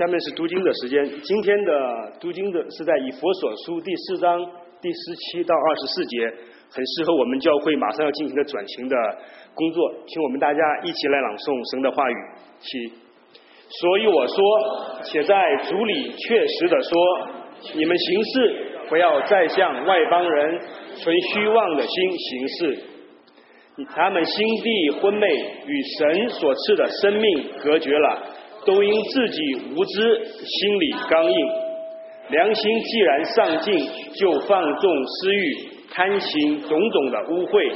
下面是读经的时间。今天的读经的是在以佛所书第四章第十七到二十四节，很适合我们教会马上要进行的转型的工作。请我们大家一起来朗诵神的话语。七，所以我说，且在主里确实的说，你们行事不要再向外邦人存虚妄的心行事。他们心地昏昧，与神所赐的生命隔绝了，都因自己无知，心里刚硬。良心既然上进，就放纵私欲，贪心种种的污秽。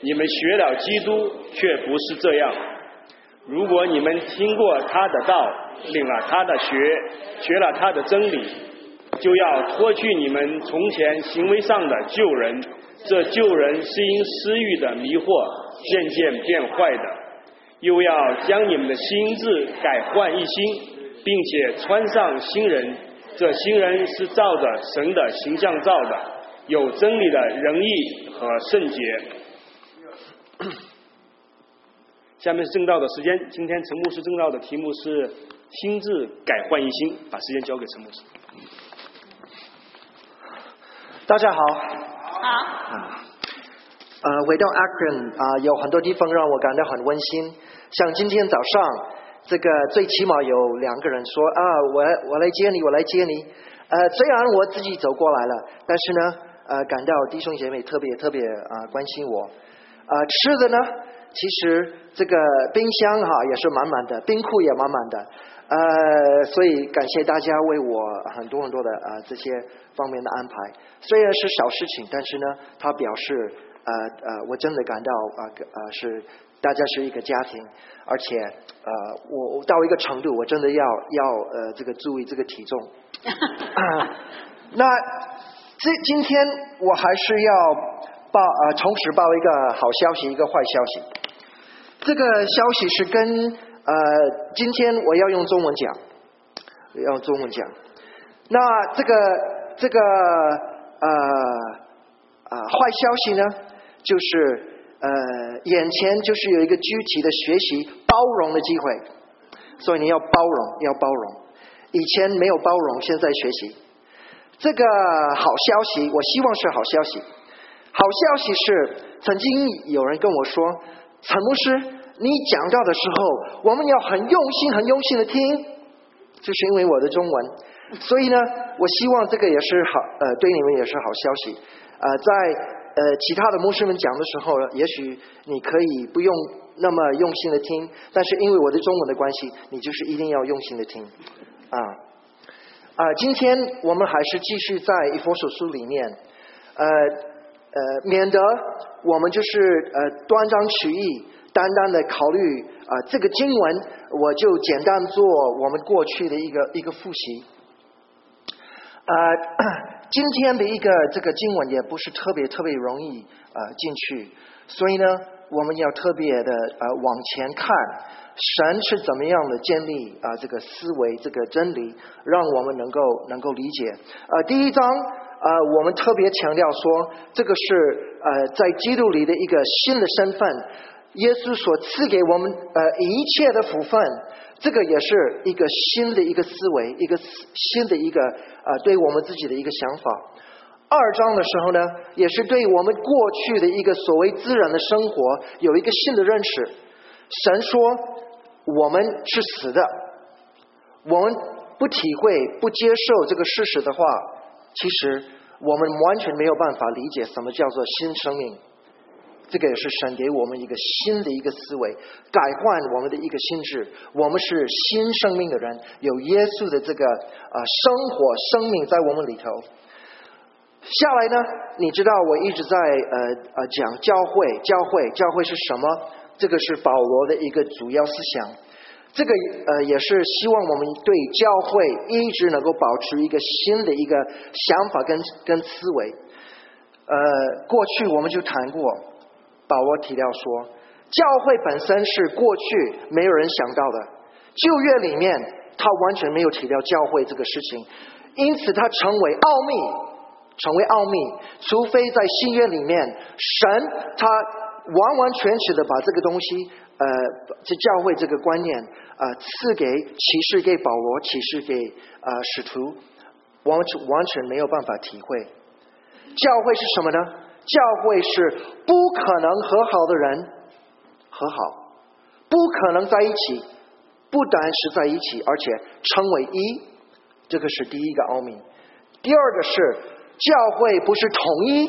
你们学了基督，却不是这样。如果你们听过他的道，领了他的学，学了他的真理，就要脱去你们从前行为上的旧人。这旧人是因私欲的迷惑渐渐变坏的，又要将你们的心智改换一新，并且穿上新人。这新人是照着神的形象造的，有真理的仁义和圣洁。下面是正道的时间，今天陈牧师正道的题目是心智改换一新，把时间交给陈牧师。大家好。好。呃，回到 Akron 啊，有很多地方让我感到很温馨。像今天早上，这个最起码有两个人说啊，我我来接你，我来接你。呃，虽然我自己走过来了，但是呢，呃，感到弟兄姐妹特别特别啊关心我。啊，吃的呢，其实这个冰箱哈也是满满的，冰库也满满的。呃，所以感谢大家为我很多很多的啊这些方面的安排。虽然是小事情，但是呢，他表示。呃呃，我真的感到啊呃是大家是一个家庭，而且呃我到一个程度，我真的要要呃这个注意这个体重。那这今天我还是要报呃同时报一个好消息，一个坏消息。这个消息是跟呃今天我要用中文讲，要用中文讲。那这个这个呃呃坏消息呢？就是呃，眼前就是有一个具体的学习包容的机会，所以你要包容，要包容。以前没有包容，现在学习。这个好消息，我希望是好消息。好消息是，曾经有人跟我说，陈牧师，你讲到的时候，我们要很用心、很用心的听，就是因为我的中文。所以呢，我希望这个也是好，呃，对你们也是好消息。呃，在。呃，其他的牧师们讲的时候，也许你可以不用那么用心的听，但是因为我的中文的关系，你就是一定要用心的听啊啊！今天我们还是继续在《一佛手书》里面，呃呃，免得我们就是呃断章取义，单单的考虑啊这个经文，我就简单做我们过去的一个一个复习，呃。今天的一个这个经文也不是特别特别容易呃进去，所以呢，我们要特别的呃往前看，神是怎么样的建立啊这个思维这个真理，让我们能够能够理解。呃，第一章呃我们特别强调说，这个是呃在基督里的一个新的身份，耶稣所赐给我们呃一切的福分。这个也是一个新的一个思维，一个新的一个呃，对我们自己的一个想法。二章的时候呢，也是对我们过去的一个所谓自然的生活有一个新的认识。神说我们是死的，我们不体会、不接受这个事实的话，其实我们完全没有办法理解什么叫做新生命。这个也是神给我们一个新的一个思维，改换我们的一个心智。我们是新生命的人，有耶稣的这个啊生活生命在我们里头。下来呢，你知道我一直在呃呃讲教会，教会，教会是什么？这个是保罗的一个主要思想。这个呃也是希望我们对教会一直能够保持一个新的一个想法跟跟思维。呃，过去我们就谈过。保罗提到说，教会本身是过去没有人想到的，旧约里面他完全没有提到教会这个事情，因此他成为奥秘，成为奥秘。除非在新约里面，神他完完全全的把这个东西，呃，这教会这个观念，呃，赐给启示给保罗，启示给呃使徒，完全完全没有办法体会。教会是什么呢？教会是不可能和好的人和好，不可能在一起，不单是在一起，而且成为一，这个是第一个奥秘。第二个是教会不是统一，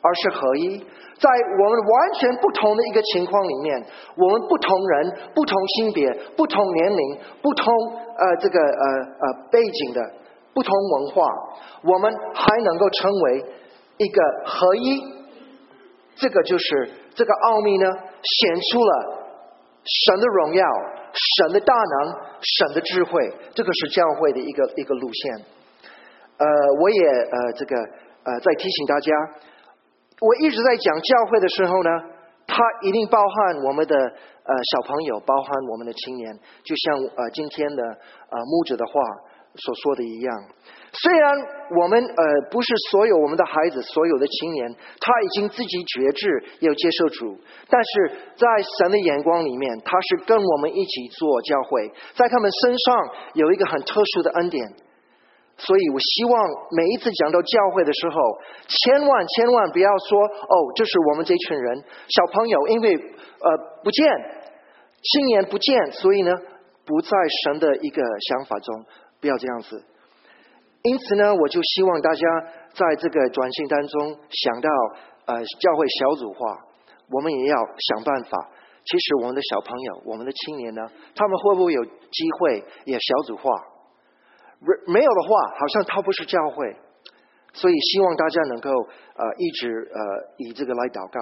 而是合一。在我们完全不同的一个情况里面，我们不同人、不同性别、不同年龄、不同呃这个呃呃背景的不同文化，我们还能够成为一个合一。这个就是这个奥秘呢，显出了神的荣耀、神的大能、神的智慧。这个是教会的一个一个路线。呃，我也呃这个呃在提醒大家。我一直在讲教会的时候呢，它一定包含我们的呃小朋友，包含我们的青年，就像呃今天的呃牧者的话所说的一样。虽然我们呃不是所有我们的孩子，所有的青年他已经自己觉知要接受主，但是在神的眼光里面，他是跟我们一起做教会，在他们身上有一个很特殊的恩典。所以我希望每一次讲到教会的时候，千万千万不要说哦，这是我们这群人小朋友，因为呃不见青年不见，所以呢不在神的一个想法中，不要这样子。因此呢，我就希望大家在这个转型当中想到呃教会小组化，我们也要想办法。其实我们的小朋友，我们的青年呢，他们会不会有机会也小组化？没有的话，好像他不是教会，所以希望大家能够呃一直呃以这个来祷告。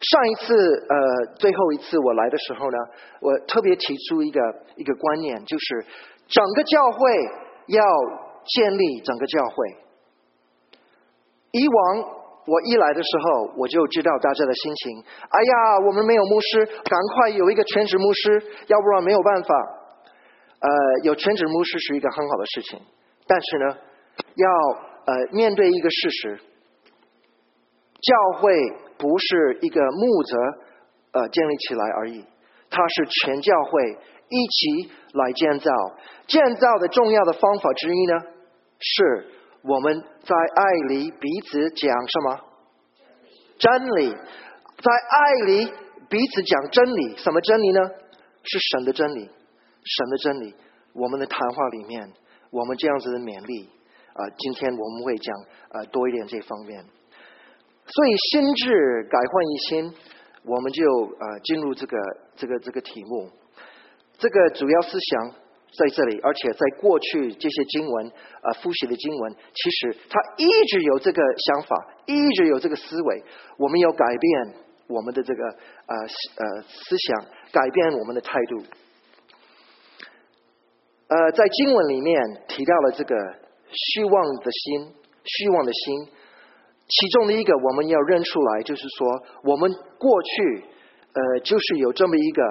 上一次呃最后一次我来的时候呢，我特别提出一个一个观念，就是整个教会要建立整个教会。以往我一来的时候，我就知道大家的心情。哎呀，我们没有牧师，赶快有一个全职牧师，要不然没有办法。呃，有全职牧师是一个很好的事情，但是呢，要呃面对一个事实，教会不是一个木则呃建立起来而已，它是全教会一起来建造。建造的重要的方法之一呢，是我们在爱里彼此讲什么真理，在爱里彼此讲真理，什么真理呢？是神的真理。神的真理，我们的谈话里面，我们这样子的勉励啊，今天我们会讲呃多一点这方面。所以心智改换一新，我们就呃进入这个这个这个题目。这个主要思想在这里，而且在过去这些经文啊复习的经文，其实他一直有这个想法，一直有这个思维。我们要改变我们的这个呃呃思想，改变我们的态度。呃，在经文里面提到了这个虚妄的心，虚妄的心，其中的一个我们要认出来，就是说我们过去呃就是有这么一个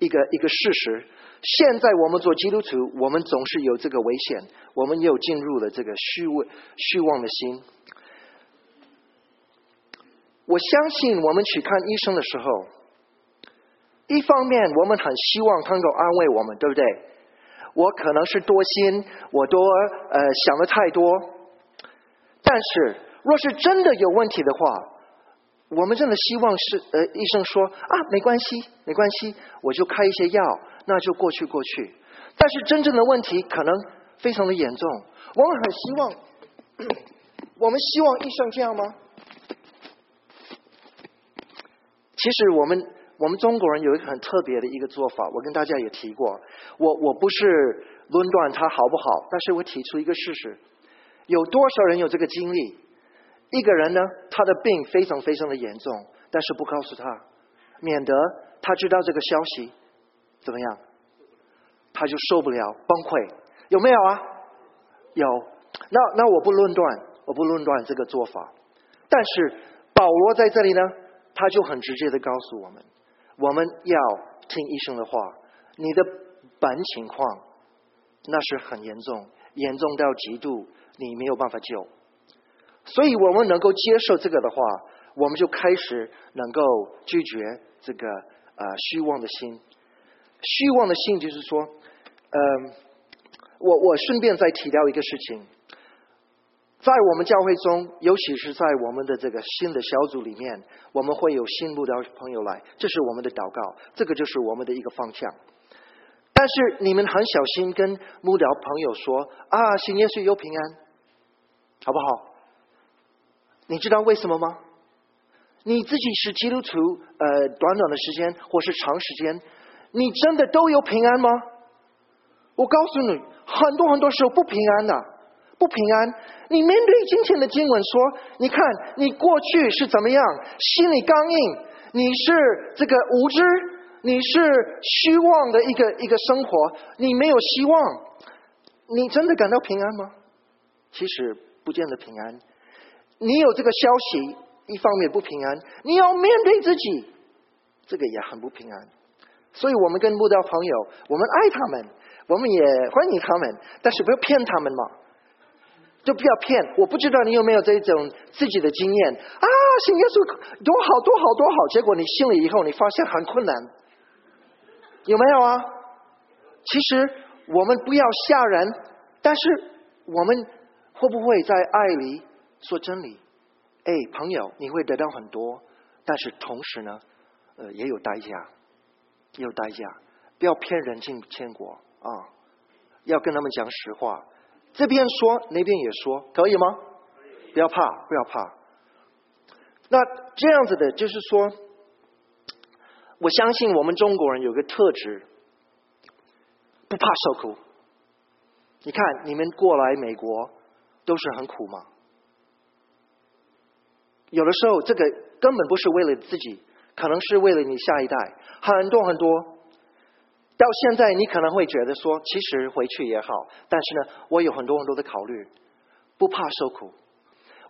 一个一个事实。现在我们做基督徒，我们总是有这个危险，我们又进入了这个虚伪虚妄的心。我相信我们去看医生的时候，一方面我们很希望他能够安慰我们，对不对？我可能是多心，我多呃想的太多。但是，若是真的有问题的话，我们真的希望是呃医生说啊没关系，没关系，我就开一些药，那就过去过去。但是真正的问题可能非常的严重，我们很希望，我们希望医生这样吗？其实我们。我们中国人有一个很特别的一个做法，我跟大家也提过。我我不是论断他好不好，但是我提出一个事实：有多少人有这个经历？一个人呢，他的病非常非常的严重，但是不告诉他，免得他知道这个消息怎么样，他就受不了崩溃。有没有啊？有。那那我不论断，我不论断这个做法。但是保罗在这里呢，他就很直接的告诉我们。我们要听医生的话，你的本情况那是很严重，严重到极度，你没有办法救。所以我们能够接受这个的话，我们就开始能够拒绝这个呃虚妄的心。虚妄的心就是说，嗯，我我顺便再提到一个事情，在我们教会中，尤其是在我们的这个新的小组里面，我们会有新慕道朋友来，这是我们的祷告，这个就是我们的一个方向。但是你们很小心跟慕道朋友说啊，新耶稣有平安，好不好？你知道为什么吗？你自己是基督徒，呃，短短的时间或是长时间。你真的都有平安吗？我告诉你，很多很多时候不平安的，不平安。你面对今天的经文说，你看你过去是怎么样，心里刚硬，你是这个无知，你是虚妄的一个一个生活，你没有希望，你真的感到平安吗？其实不见得平安。你有这个消息，一方面不平安，你要面对自己，这个也很不平安。所以我们跟慕道朋友，我们爱他们，我们也欢迎他们，但是不要骗他们嘛，就不要骗。我不知道你有没有这种自己的经验啊？信耶稣多好多好多好，结果你信了以后，你发现很困难，有没有啊？其实我们不要吓人，但是我们会不会在爱里说真理？哎，朋友，你会得到很多，但是同时呢，呃，也有代价。有代价，不要骗人进天国啊！要跟他们讲实话，这边说那边也说，可以吗？不要怕，不要怕。那这样子的，就是说，我相信我们中国人有个特质，不怕受苦。你看，你们过来美国都是很苦吗？有的时候，这个根本不是为了自己。可能是为了你下一代，很多很多。到现在，你可能会觉得说，其实回去也好，但是呢，我有很多很多的考虑，不怕受苦。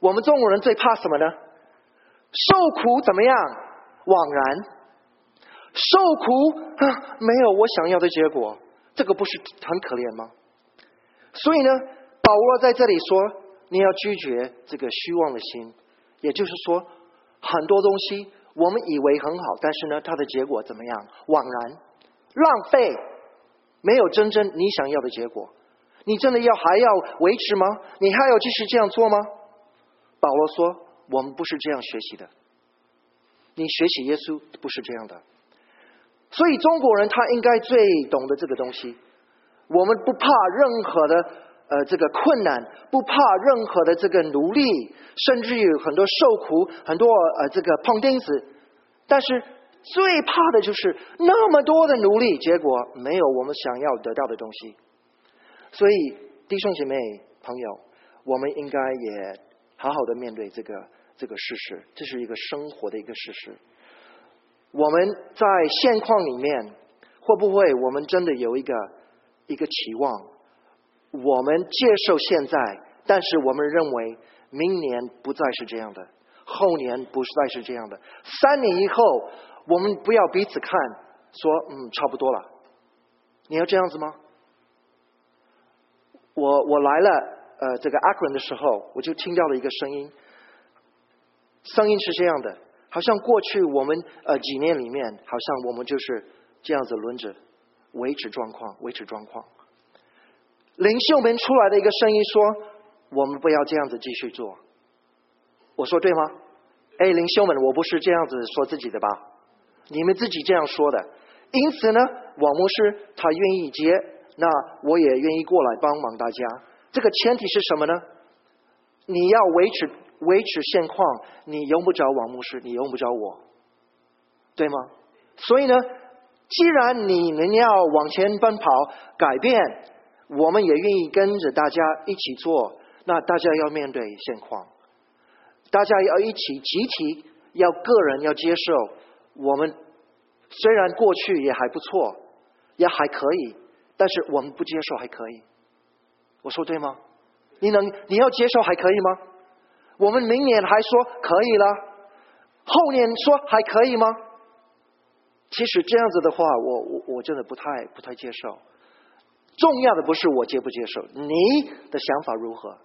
我们中国人最怕什么呢？受苦怎么样？枉然。受苦啊，没有我想要的结果，这个不是很可怜吗？所以呢，保罗在这里说，你要拒绝这个虚妄的心，也就是说，很多东西。我们以为很好，但是呢，它的结果怎么样？枉然，浪费，没有真正你想要的结果。你真的要还要维持吗？你还要继续这样做吗？保罗说：“我们不是这样学习的。你学习耶稣不是这样的。所以中国人他应该最懂得这个东西。我们不怕任何的。”呃，这个困难不怕任何的这个努力，甚至有很多受苦，很多呃这个碰钉子，但是最怕的就是那么多的努力，结果没有我们想要得到的东西。所以弟兄姐妹朋友，我们应该也好好的面对这个这个事实，这是一个生活的一个事实。我们在现况里面，会不会我们真的有一个一个期望？我们接受现在，但是我们认为明年不再是这样的，后年不再是这样的，三年以后，我们不要彼此看，说嗯差不多了。你要这样子吗？我我来了，呃，这个阿克伦的时候，我就听到了一个声音，声音是这样的，好像过去我们呃几年里面，好像我们就是这样子轮着维持状况，维持状况。领袖们出来的一个声音说：“我们不要这样子继续做。”我说对吗？哎，领袖们，我不是这样子说自己的吧？你们自己这样说的。因此呢，王牧师他愿意接，那我也愿意过来帮忙大家。这个前提是什么呢？你要维持维持现况，你用不着王牧师，你用不着我，对吗？所以呢，既然你们要往前奔跑，改变。我们也愿意跟着大家一起做，那大家要面对现况，大家要一起集体，要个人要接受。我们虽然过去也还不错，也还可以，但是我们不接受还可以。我说对吗？你能你要接受还可以吗？我们明年还说可以了，后年说还可以吗？其实这样子的话，我我我真的不太不太接受。重要的不是我接不接受，你的想法如何？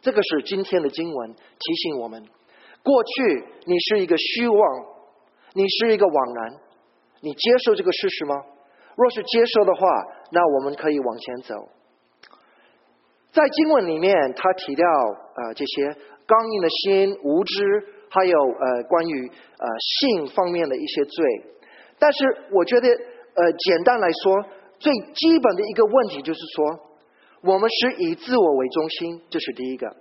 这个是今天的经文提醒我们，过去你是一个虚妄，你是一个枉然，你接受这个事实吗？若是接受的话，那我们可以往前走。在经文里面，他提到呃这些刚硬的心、无知，还有呃关于呃性方面的一些罪。但是我觉得呃简单来说，最基本的一个问题就是说，我们是以自我为中心，这是第一个，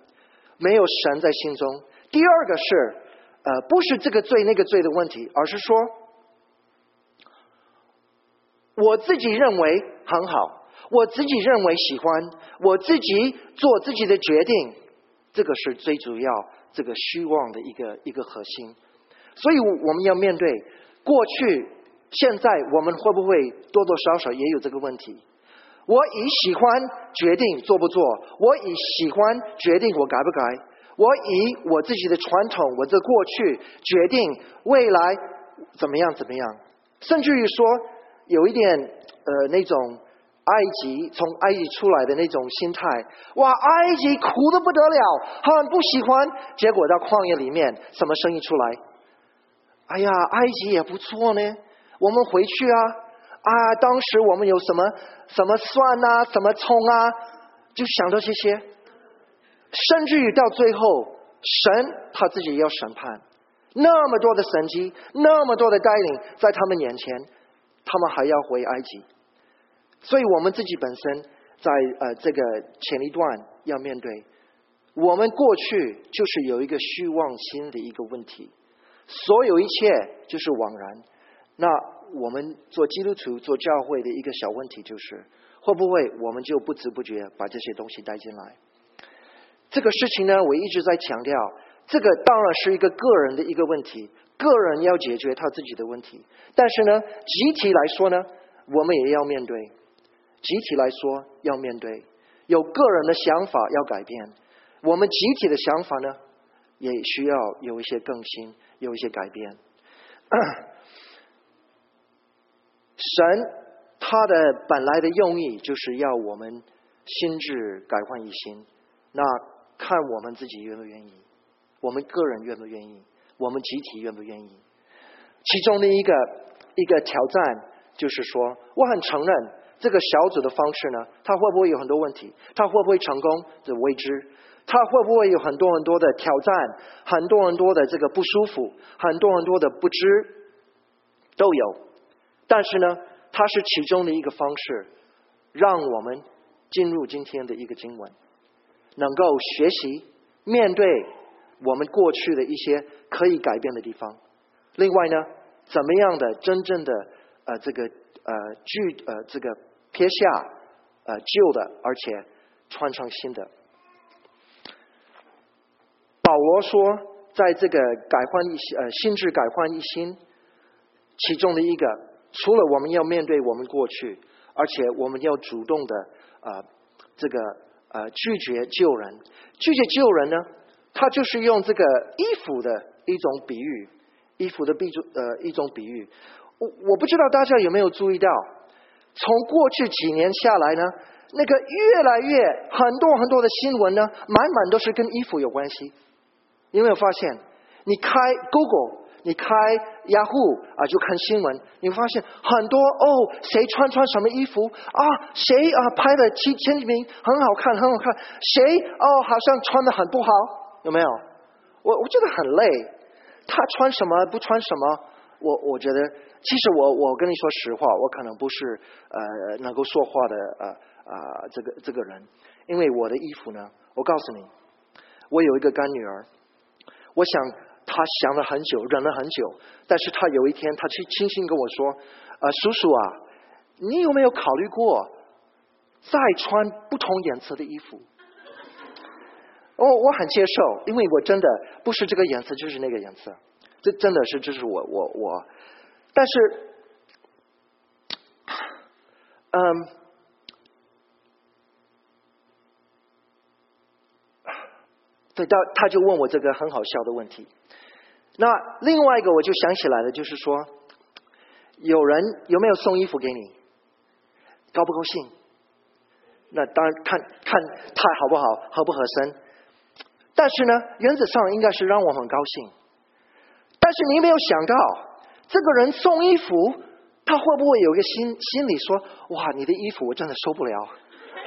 没有神在心中。第二个是呃不是这个罪那个罪的问题，而是说我自己认为很好。我自己认为喜欢，我自己做自己的决定，这个是最主要这个虚妄的一个一个核心。所以我们要面对过去、现在，我们会不会多多少少也有这个问题？我以喜欢决定做不做，我以喜欢决定我改不改，我以我自己的传统，我的过去决定未来怎么样怎么样，甚至于说有一点呃那种。埃及从埃及出来的那种心态，哇！埃及苦的不得了，很不喜欢。结果到旷野里面，什么声音出来？哎呀，埃及也不错呢，我们回去啊！啊，当时我们有什么什么蒜啊，什么葱啊，就想到这些。甚至于到最后，神他自己要审判，那么多的神迹，那么多的带领在他们眼前，他们还要回埃及。所以我们自己本身在呃这个前一段要面对，我们过去就是有一个虚妄心的一个问题，所有一切就是枉然。那我们做基督徒做教会的一个小问题就是，会不会我们就不知不觉把这些东西带进来？这个事情呢，我一直在强调，这个当然是一个个人的一个问题，个人要解决他自己的问题。但是呢，集体来说呢，我们也要面对。集体来说要面对，有个人的想法要改变，我们集体的想法呢，也需要有一些更新，有一些改变。神他的本来的用意就是要我们心智改换一新，那看我们自己愿不愿意，我们个人愿不愿意，我们集体愿不愿意。其中的一个一个挑战就是说，我很承认。这个小组的方式呢，它会不会有很多问题？它会不会成功？这未知。他会不会有很多很多的挑战？很多很多的这个不舒服？很多很多的不知都有。但是呢，它是其中的一个方式，让我们进入今天的一个经文，能够学习面对我们过去的一些可以改变的地方。另外呢，怎么样的真正的呃这个呃具呃这个。撇下呃旧的，而且穿上新的。保罗说，在这个改换一呃心智改换一新，其中的一个，除了我们要面对我们过去，而且我们要主动的啊这个呃拒绝救人，拒绝救人呢，他就是用这个衣服的一种比喻，衣服的比喻呃一种比喻。我我不知道大家有没有注意到。从过去几年下来呢，那个越来越很多很多的新闻呢，满满都是跟衣服有关系。有没有发现？你开 Google，你开雅虎啊，就看新闻，你会发现很多哦，谁穿穿什么衣服啊？谁啊拍的前前几名很好看，很好看。谁哦，好像穿的很不好，有没有？我我觉得很累。他穿什么不穿什么？我我觉得。其实我我跟你说实话，我可能不是呃能够说话的呃啊这个这个人，因为我的衣服呢，我告诉你，我有一个干女儿，我想他想了很久，忍了很久，但是他有一天，他去轻轻跟我说，啊叔叔啊，你有没有考虑过再穿不同颜色的衣服？我我很接受，因为我真的不是这个颜色就是那个颜色，这真的是这是我我我。但是，嗯，对，他他就问我这个很好笑的问题。那另外一个我就想起来了，就是说，有人有没有送衣服给你？高不高兴？那当然看看他好不好，合不合身。但是呢，原则上应该是让我很高兴。但是你没有想到，这个人送衣服，他会不会有一个心心里说：“哇，你的衣服我真的受不了，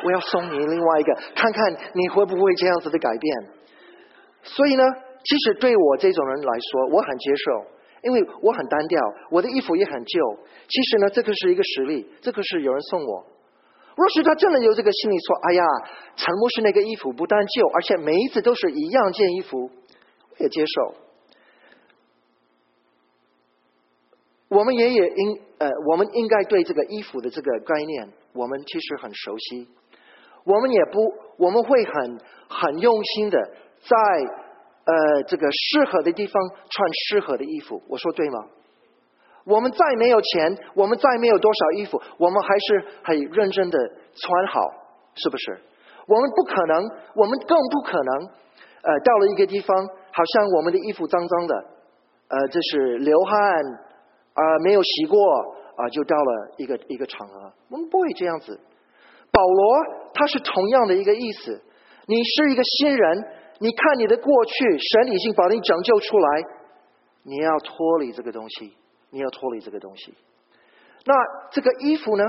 我要送你另外一个，看看你会不会这样子的改变。”所以呢，其实对我这种人来说，我很接受，因为我很单调，我的衣服也很旧。其实呢，这个是一个实力，这个是有人送我。若是他真的有这个心理，说：“哎呀，陈牧师那个衣服不但旧，而且每一次都是一样件衣服，我也接受。”我们也也应呃，我们应该对这个衣服的这个概念，我们其实很熟悉。我们也不，我们会很很用心的在呃这个适合的地方穿适合的衣服。我说对吗？我们再没有钱，我们再没有多少衣服，我们还是很认真的穿好，是不是？我们不可能，我们更不可能，呃，到了一个地方，好像我们的衣服脏脏的，呃，这是流汗啊，没有洗过啊，就到了一个一个场合，我们不会这样子。保罗他是同样的一个意思，你是一个新人，你看你的过去，神已经把你拯救出来，你要脱离这个东西。你要脱离这个东西，那这个衣服呢？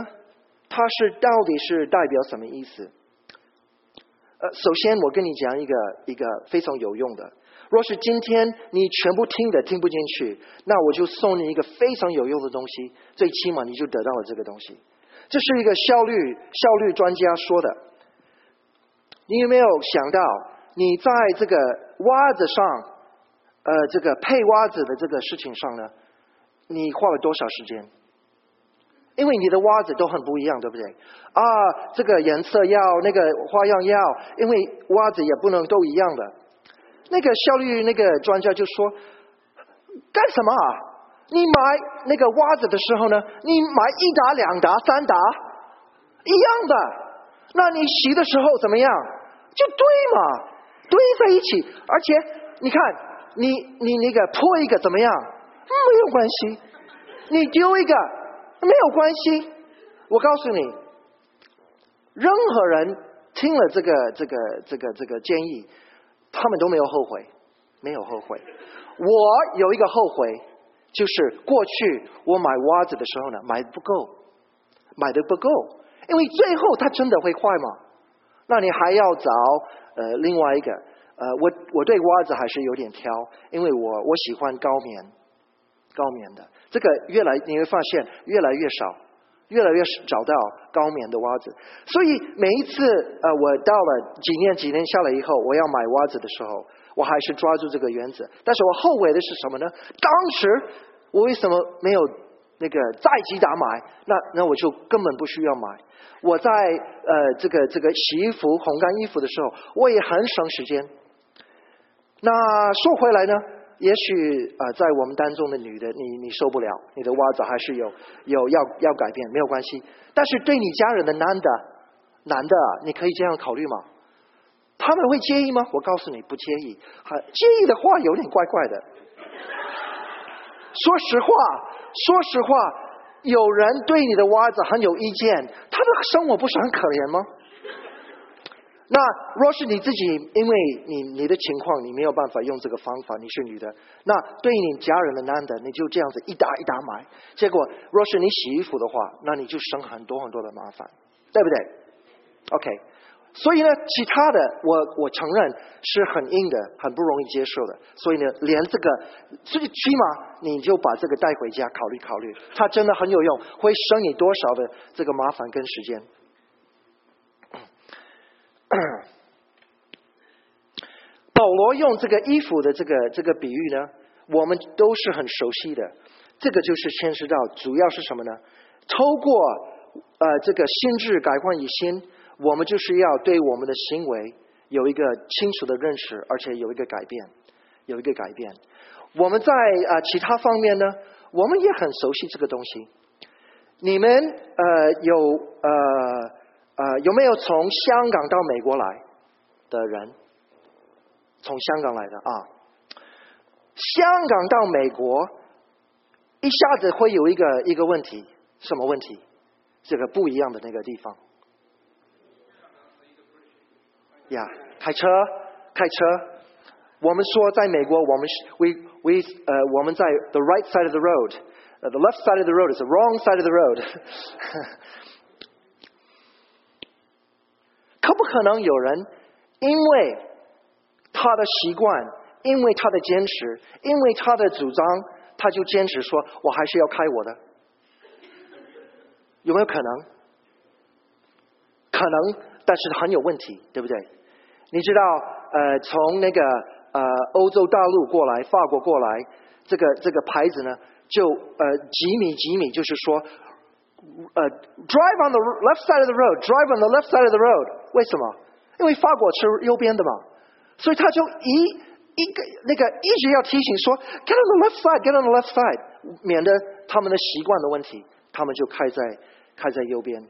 它是到底是代表什么意思？呃，首先我跟你讲一个一个非常有用的。若是今天你全部听的听不进去，那我就送你一个非常有用的东西，最起码你就得到了这个东西。这是一个效率效率专家说的。你有没有想到，你在这个袜子上，呃，这个配袜子的这个事情上呢？你花了多少时间？因为你的袜子都很不一样，对不对？啊，这个颜色要，那个花样要，因为袜子也不能都一样的。那个效率那个专家就说：“干什么啊？你买那个袜子的时候呢？你买一打、两打、三打，一样的。那你洗的时候怎么样？就对嘛，堆在一起。而且你看，你你那个破一个怎么样？”没有关系，你丢一个没有关系。我告诉你，任何人听了这个这个这个这个建议，他们都没有后悔，没有后悔。我有一个后悔，就是过去我买袜子的时候呢，买的不够，买的不够，因为最后它真的会坏嘛？那你还要找呃另外一个呃，我我对袜子还是有点挑，因为我我喜欢高棉。高棉的这个越来你会发现越来越少，越来越找到高棉的袜子。所以每一次呃，我到了几年几年下来以后，我要买袜子的时候，我还是抓住这个原则。但是我后悔的是什么呢？当时我为什么没有那个再击打买？那那我就根本不需要买。我在呃这个这个洗衣服烘干衣服的时候，我也很省时间。那说回来呢？也许啊，在我们当中的女的，你你受不了，你的袜子还是有有要要改变，没有关系。但是对你家人的男的男的，你可以这样考虑吗？他们会介意吗？我告诉你，不介意。还介意的话，有点怪怪的。说实话，说实话，有人对你的袜子很有意见，他的生活不是很可怜吗？那若是你自己，因为你你的情况，你没有办法用这个方法，你是女的，那对你家人的男的，你就这样子一打一打买，结果若是你洗衣服的话，那你就省很多很多的麻烦，对不对？OK，所以呢，其他的我我承认是很硬的，很不容易接受的，所以呢，连这个最起码你就把这个带回家考虑考虑，它真的很有用，会省你多少的这个麻烦跟时间。保罗用这个衣服的这个这个比喻呢，我们都是很熟悉的。这个就是牵涉到主要是什么呢？透过呃这个心智改换以心，我们就是要对我们的行为有一个清楚的认识，而且有一个改变，有一个改变。我们在啊其他方面呢，我们也很熟悉这个东西。你们呃有呃。呃，有没有从香港到美国来的人？从香港来的啊？香港到美国，一下子会有一个一个问题，什么问题？这个不一样的那个地方。呀，开车，开车，我们说在美国，我们是 we we 呃我们在 the right side of the road，the left side of the road is the wrong side of the road。可不可能有人因为他的习惯，因为他的坚持，因为他的主张，他就坚持说我还是要开我的？有没有可能？可能，但是很有问题，对不对？你知道，呃，从那个呃欧洲大陆过来，法国过来，这个这个牌子呢，就呃几米几米，就是说，呃，drive on the left side of the road，drive on the left side of the road，为什么？因为法国是右边的嘛，所以他就一一个那个一直要提醒说，get on the left side，get on the left side，免得他们的习惯的问题，他们就开在开在右边。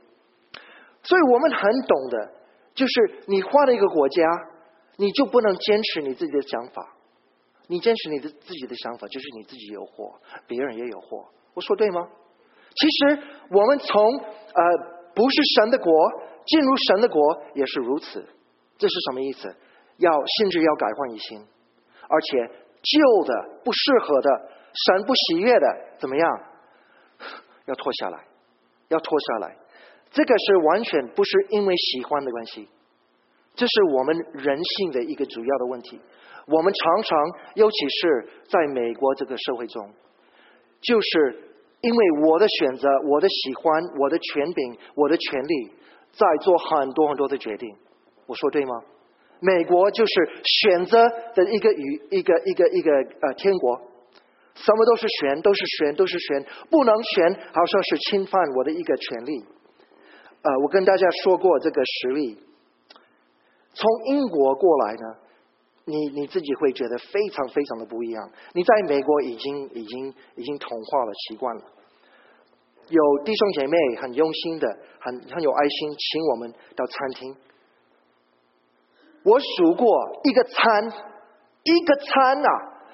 所以我们很懂的，就是你换了一个国家，你就不能坚持你自己的想法。你坚持你的自己的想法，就是你自己有祸，别人也有祸。我说对吗？其实我们从呃不是神的国进入神的国也是如此。这是什么意思？要甚至要改换一新，而且旧的不适合的神不喜悦的怎么样？要脱下来，要脱下来。这个是完全不是因为喜欢的关系，这是我们人性的一个主要的问题。我们常常，尤其是在美国这个社会中，就是因为我的选择、我的喜欢、我的权柄、我的权利，在做很多很多的决定。我说对吗？美国就是选择的一个与一个一个一个呃天国，什么都是选，都是选，都是选，不能选，好像是侵犯我的一个权利。呃，我跟大家说过这个实例，从英国过来呢，你你自己会觉得非常非常的不一样。你在美国已经已经已经同化了习惯了，有弟兄姐妹很用心的，很很有爱心，请我们到餐厅。我数过一个餐，一个餐呐，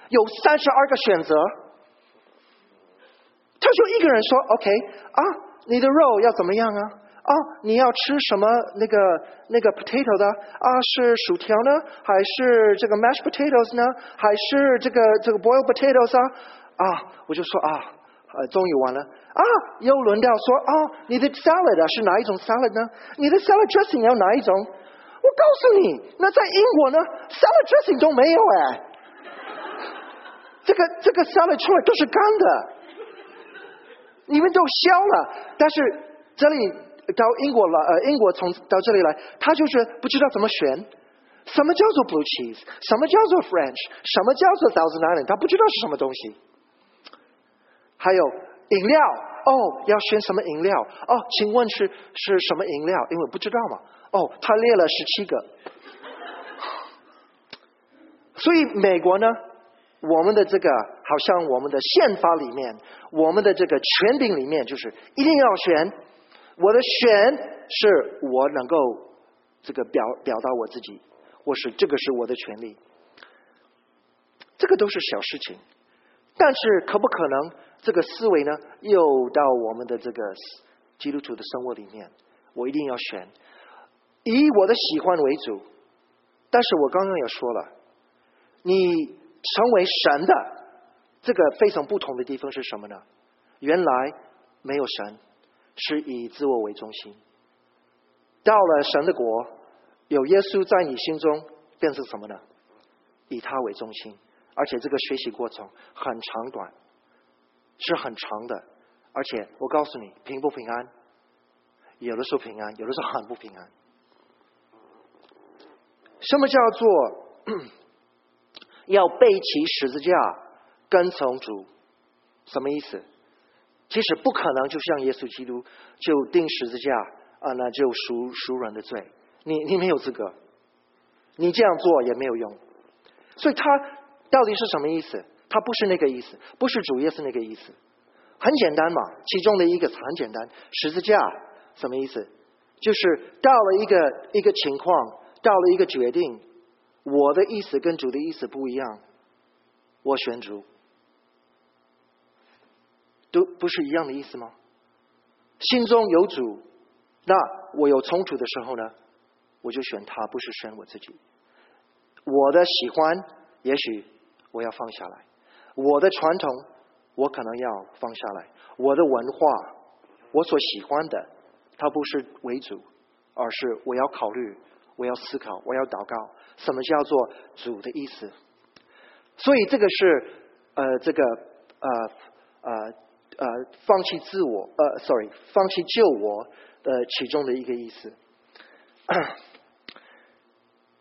有三十二个选择。他就一个人说：“OK 啊，你的肉要怎么样啊？”啊，你要吃什么那个那个 potato 的啊？是薯条呢，还是这个 mashed potatoes 呢？还是这个这个 boiled potatoes 啊？啊，我就说啊，终于完了啊，又轮到说啊，你的 salad 是哪一种 salad 呢？你的 salad dressing 要哪一种？我告诉你，那在英国呢，salad dressing 都没有哎，这个这个 salad 出来都是干的，你们都削了，但是这里。到英国了，呃，英国从到这里来，他就是不知道怎么选，什么叫做 blue cheese，什么叫做 French，什么叫做 Thousand Island，他不知道是什么东西。还有饮料，哦，要选什么饮料？哦，请问是是什么饮料？因为不知道嘛。哦，他列了十七个。所以美国呢，我们的这个好像我们的宪法里面，我们的这个权柄里面，就是一定要选。我的选是我能够这个表表达我自己，或是这个是我的权利，这个都是小事情。但是可不可能这个思维呢，又到我们的这个基督徒的生活里面？我一定要选，以我的喜欢为主。但是我刚刚也说了，你成为神的这个非常不同的地方是什么呢？原来没有神。是以自我为中心，到了神的国，有耶稣在你心中，变成什么呢？以他为中心，而且这个学习过程很长短，是很长的，而且我告诉你，平不平安？有的时候平安，有的时候很不平安。什么叫做 要背起十字架跟从主？什么意思？其实不可能，就像耶稣基督就钉十字架啊，那就赎赎人的罪。你你没有资格，你这样做也没有用。所以他到底是什么意思？他不是那个意思，不是主耶稣那个意思。很简单嘛，其中的一个很简单，十字架什么意思？就是到了一个一个情况，到了一个决定，我的意思跟主的意思不一样，我选主。都不是一样的意思吗？心中有主，那我有冲突的时候呢，我就选他，不是选我自己。我的喜欢也许我要放下来，我的传统我可能要放下来，我的文化我所喜欢的，它不是为主，而是我要考虑，我要思考，我要祷告，什么叫做主的意思？所以这个是呃，这个呃呃呃，放弃自我，呃，sorry，放弃救我的其中的一个意思。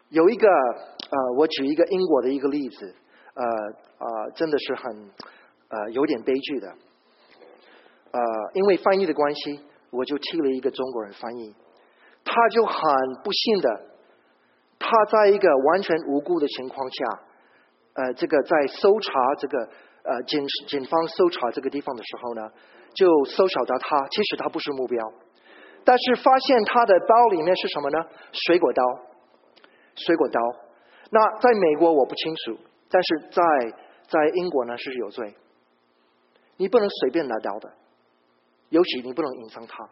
有一个呃，我举一个英国的一个例子，呃呃，真的是很呃有点悲剧的，呃，因为翻译的关系，我就替了一个中国人翻译，他就很不幸的，他在一个完全无辜的情况下，呃，这个在搜查这个呃警警方搜查这个地方的时候呢，就搜查到他，其实他不是目标，但是发现他的包里面是什么呢？水果刀。水果刀，那在美国我不清楚，但是在在英国呢是有罪，你不能随便拿刀的，尤其你不能隐藏它，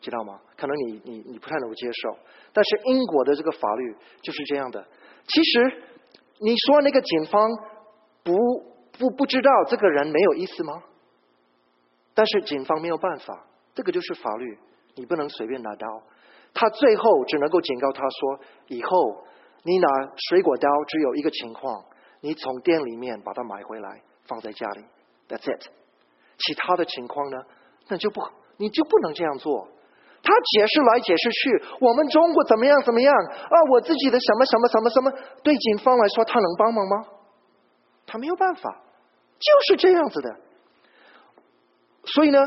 知道吗？可能你你你不太能够接受，但是英国的这个法律就是这样的。其实你说那个警方不不不知道这个人没有意思吗？但是警方没有办法，这个就是法律，你不能随便拿刀。他最后只能够警告他说：“以后你拿水果刀，只有一个情况，你从店里面把它买回来放在家里，That's it。其他的情况呢，那就不你就不能这样做。”他解释来解释去，我们中国怎么样怎么样啊？我自己的什么什么什么什么，对警方来说，他能帮忙吗？他没有办法，就是这样子的。所以呢？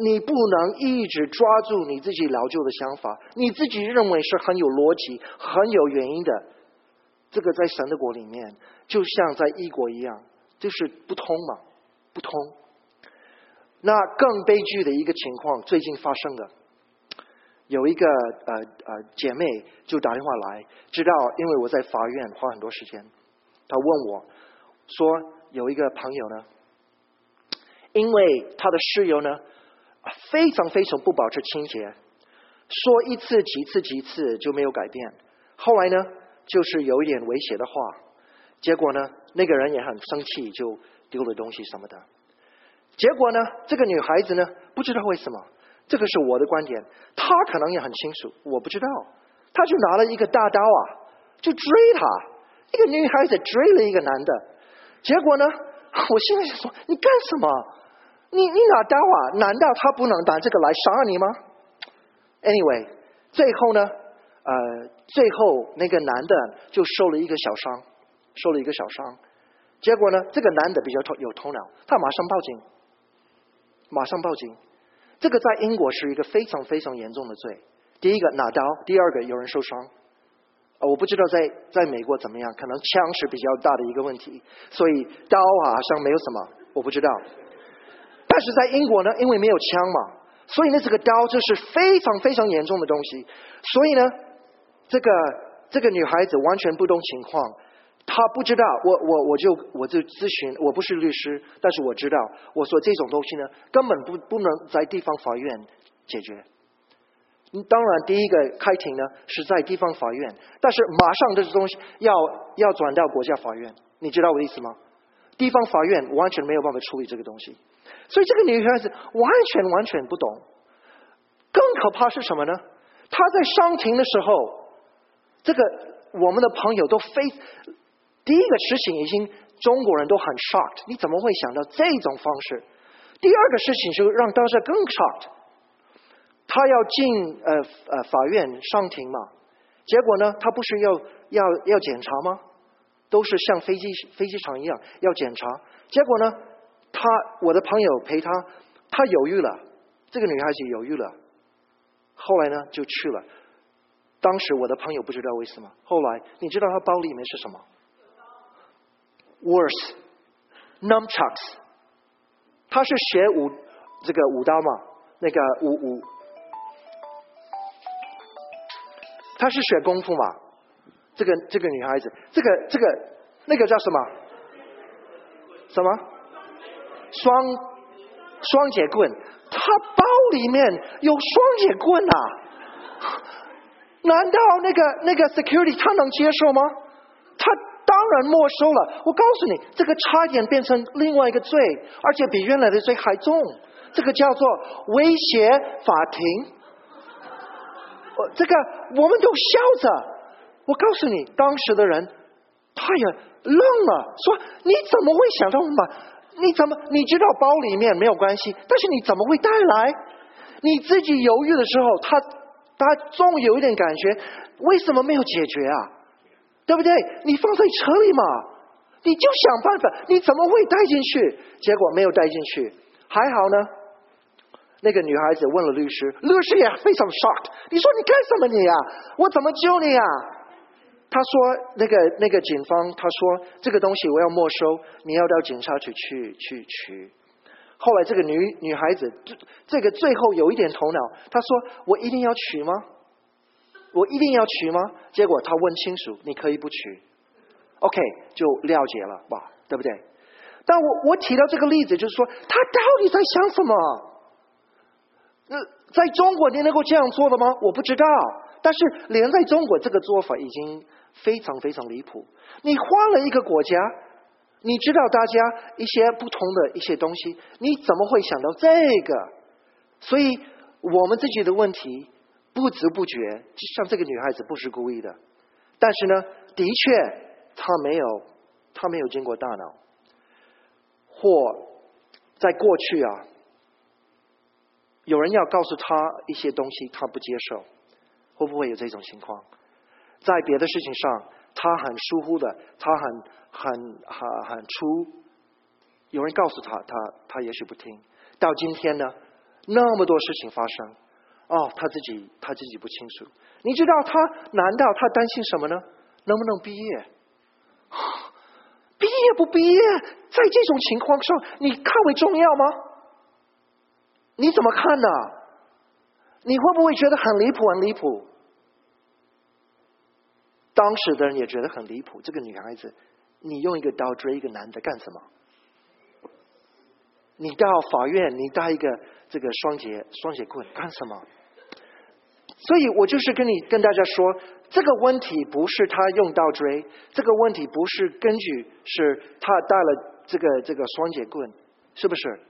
你不能一直抓住你自己老旧的想法，你自己认为是很有逻辑、很有原因的，这个在神的国里面，就像在异国一样，就是不通嘛，不通。那更悲剧的一个情况，最近发生的，有一个呃呃姐妹就打电话来，知道因为我在法院花很多时间，她问我说有一个朋友呢，因为他的室友呢。非常非常不保持清洁，说一次几次几次就没有改变。后来呢，就是有一点威胁的话，结果呢，那个人也很生气，就丢了东西什么的。结果呢，这个女孩子呢，不知道为什么，这个是我的观点，她可能也很清楚，我不知道，她就拿了一个大刀啊，就追他。一个女孩子追了一个男的，结果呢，我现在想说，你干什么？你你拿刀啊？难道他不能拿这个来杀你吗？Anyway，最后呢，呃，最后那个男的就受了一个小伤，受了一个小伤。结果呢，这个男的比较头有头脑，他马上报警，马上报警。这个在英国是一个非常非常严重的罪。第一个拿刀，第二个有人受伤。啊我不知道在在美国怎么样，可能枪是比较大的一个问题，所以刀啊好像没有什么，我不知道。但是在英国呢，因为没有枪嘛，所以呢，这个刀就是非常非常严重的东西。所以呢，这个这个女孩子完全不懂情况，她不知道。我我我就我就咨询，我不是律师，但是我知道，我说这种东西呢，根本不不能在地方法院解决。你当然，第一个开庭呢是在地方法院，但是马上这东西要要转到国家法院，你知道我的意思吗？地方法院完全没有办法处理这个东西。所以这个女孩子完全完全不懂，更可怕是什么呢？她在上庭的时候，这个我们的朋友都非第一个事情已经中国人都很 shocked，你怎么会想到这种方式？第二个事情就让大家更 shocked，他要进呃呃法院上庭嘛，结果呢，他不是要要要检查吗？都是像飞机飞机场一样要检查，结果呢？他，我的朋友陪他，他犹豫了，这个女孩子犹豫了，后来呢就去了。当时我的朋友不知道为什么，后来你知道他包里面是什么？Worse, nunchucks。他是学武这个武刀嘛，那个武武，他是学功夫嘛？这个这个女孩子，这个这个那个叫什么？什么？双双节棍，他包里面有双节棍呐？难道那个那个 security 他能接受吗？他当然没收了。我告诉你，这个差点变成另外一个罪，而且比原来的罪还重。这个叫做威胁法庭。我这个我们都笑着。我告诉你，当时的人他也愣了，说：“你怎么会想到我们？你怎么你知道包里面没有关系？但是你怎么会带来？你自己犹豫的时候，他他总有一点感觉，为什么没有解决啊？对不对？你放在车里嘛，你就想办法，你怎么会带进去？结果没有带进去，还好呢。那个女孩子问了律师，律师也非常 shocked。你说你干什么你呀？我怎么救你呀？他说：“那个那个警方，他说这个东西我要没收，你要到警察局去去取。”后来这个女女孩子，这个最后有一点头脑，她说：“我一定要取吗？我一定要取吗？”结果他问清楚：“你可以不取。”OK，就了解了吧，对不对？但我我提到这个例子，就是说他到底在想什么？那在中国你能够这样做的吗？我不知道。但是连在中国这个做法已经。非常非常离谱！你换了一个国家，你知道大家一些不同的一些东西，你怎么会想到这个？所以我们自己的问题不知不觉，就像这个女孩子不是故意的，但是呢，的确她没有，她没有经过大脑，或在过去啊，有人要告诉他一些东西，他不接受，会不会有这种情况？在别的事情上，他很疏忽的，他很很很很粗。有人告诉他，他他也许不听。到今天呢，那么多事情发生，哦，他自己他自己不清楚。你知道他难道他担心什么呢？能不能毕业？毕业不毕业，在这种情况上，你看为重要吗？你怎么看呢？你会不会觉得很离谱？很离谱？当时的人也觉得很离谱，这个女孩子，你用一个刀追一个男的干什么？你到法院，你带一个这个双节双节棍干什么？所以我就是跟你跟大家说，这个问题不是他用刀追，这个问题不是根据是他带了这个这个双节棍，是不是？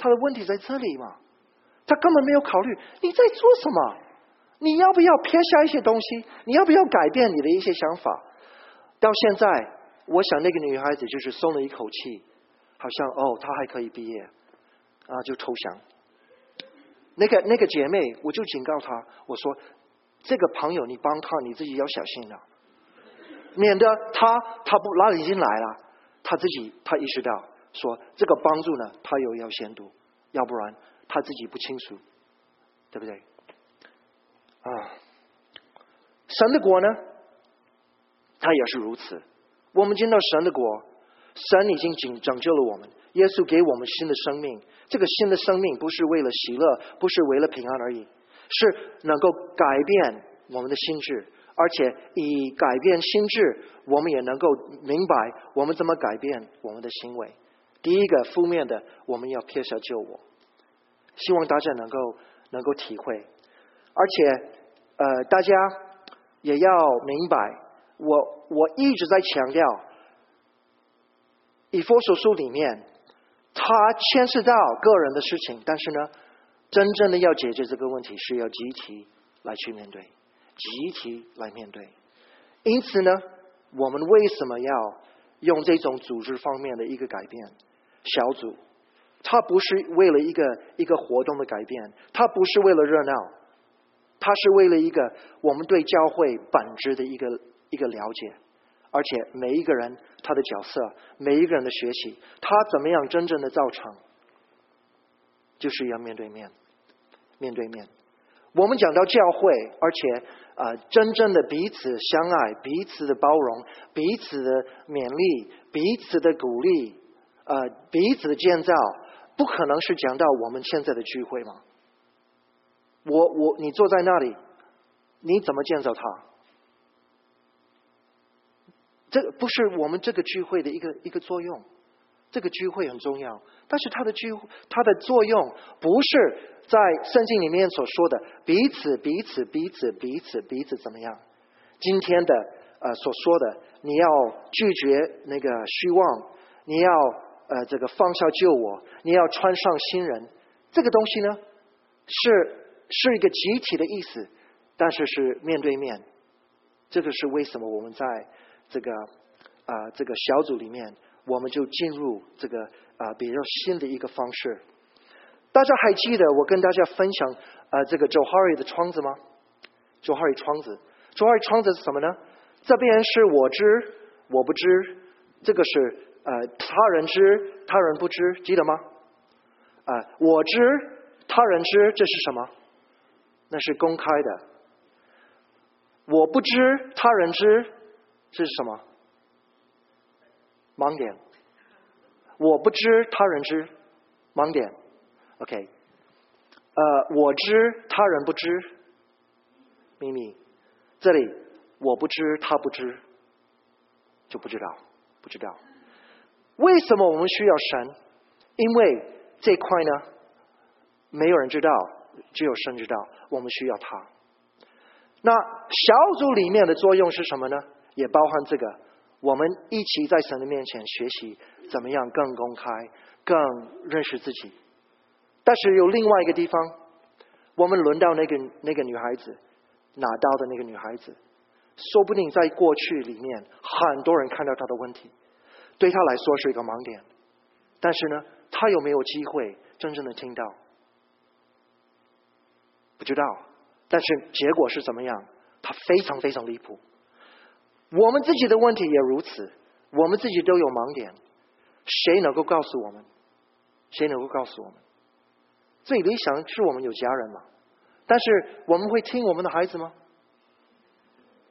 他的问题在这里嘛？他根本没有考虑你在做什么。你要不要撇下一些东西？你要不要改变你的一些想法？到现在，我想那个女孩子就是松了一口气，好像哦，她还可以毕业啊，就投降。那个那个姐妹，我就警告她，我说这个朋友你帮他，你自己要小心了，免得他他不拉你进来了，他自己他意识到说这个帮助呢，他有要先读，要不然他自己不清楚，对不对？啊，神的国呢？它也是如此。我们见到神的国，神已经拯拯救了我们。耶稣给我们新的生命，这个新的生命不是为了喜乐，不是为了平安而已，是能够改变我们的心智，而且以改变心智，我们也能够明白我们怎么改变我们的行为。第一个负面的，我们要撇下救我。希望大家能够能够体会。而且，呃，大家也要明白，我我一直在强调，以佛所书里面，它牵涉到个人的事情，但是呢，真正的要解决这个问题，是要集体来去面对，集体来面对。因此呢，我们为什么要用这种组织方面的一个改变小组？它不是为了一个一个活动的改变，它不是为了热闹。他是为了一个我们对教会本质的一个一个了解，而且每一个人他的角色，每一个人的学习，他怎么样真正的造成，就是要面对面，面对面。我们讲到教会，而且啊，真正的彼此相爱，彼此的包容，彼此的勉励，彼此的鼓励，呃，彼此的建造，不可能是讲到我们现在的聚会吗？我我你坐在那里，你怎么建造它？这不是我们这个聚会的一个一个作用。这个聚会很重要，但是它的聚它的作用不是在圣经里面所说的彼此彼此彼此彼此彼此怎么样？今天的呃所说的，你要拒绝那个虚妄，你要呃这个放下救我，你要穿上新人。这个东西呢，是是一个集体的意思，但是是面对面。这个是为什么我们在这个啊这个小组里面，我们就进入这个啊比较新的一个方式。大家还记得我跟大家分享啊这个 Johari 的窗子吗？Johari 窗子，Johari 窗子是什么呢？这边是我知我不知，这个是呃他人知他人不知，记得吗？啊，我知他人知，这是什么？那是公开的。我不知他人知，这是什么？盲点。我不知他人知，盲点。OK，呃，我知他人不知，秘密。这里我不知他不知，就不知道，不知道。为什么我们需要神？因为这块呢，没有人知道，只有神知道。我们需要他。那小组里面的作用是什么呢？也包含这个，我们一起在神的面前学习怎么样更公开、更认识自己。但是有另外一个地方，我们轮到那个那个女孩子拿刀的那个女孩子，说不定在过去里面很多人看到她的问题，对他来说是一个盲点。但是呢，他有没有机会真正的听到？不知道。但是结果是怎么样？他非常非常离谱。我们自己的问题也如此，我们自己都有盲点。谁能够告诉我们？谁能够告诉我们？最理想是我们有家人嘛，但是我们会听我们的孩子吗？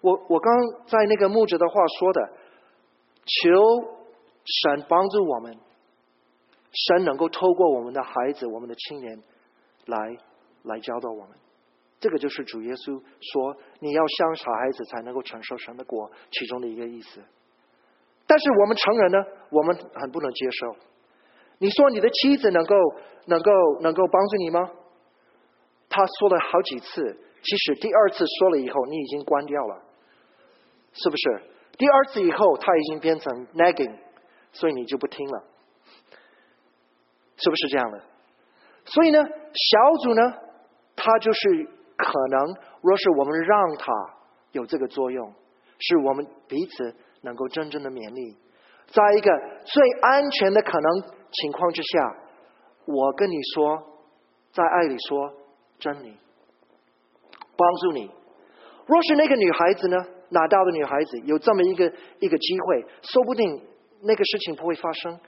我我刚在那个牧者的话说的，求神帮助我们，神能够透过我们的孩子、我们的青年来来教导我们。这个就是主耶稣说你要像小孩子才能够承受神的果其中的一个意思。但是我们成人呢，我们很不能接受。你说你的妻子能够能够能够帮助你吗？他说了好几次，其实第二次说了以后，你已经关掉了，是不是？第二次以后，他已经变成 nagging，所以你就不听了，是不是这样的？所以呢，小组呢，他就是可能，若是我们让他有这个作用，是我们彼此能够真正的勉励，在一个最安全的可能。情况之下，我跟你说，在爱里说真理，帮助你。若是那个女孩子呢，拿到的女孩子有这么一个一个机会，说不定那个事情不会发生，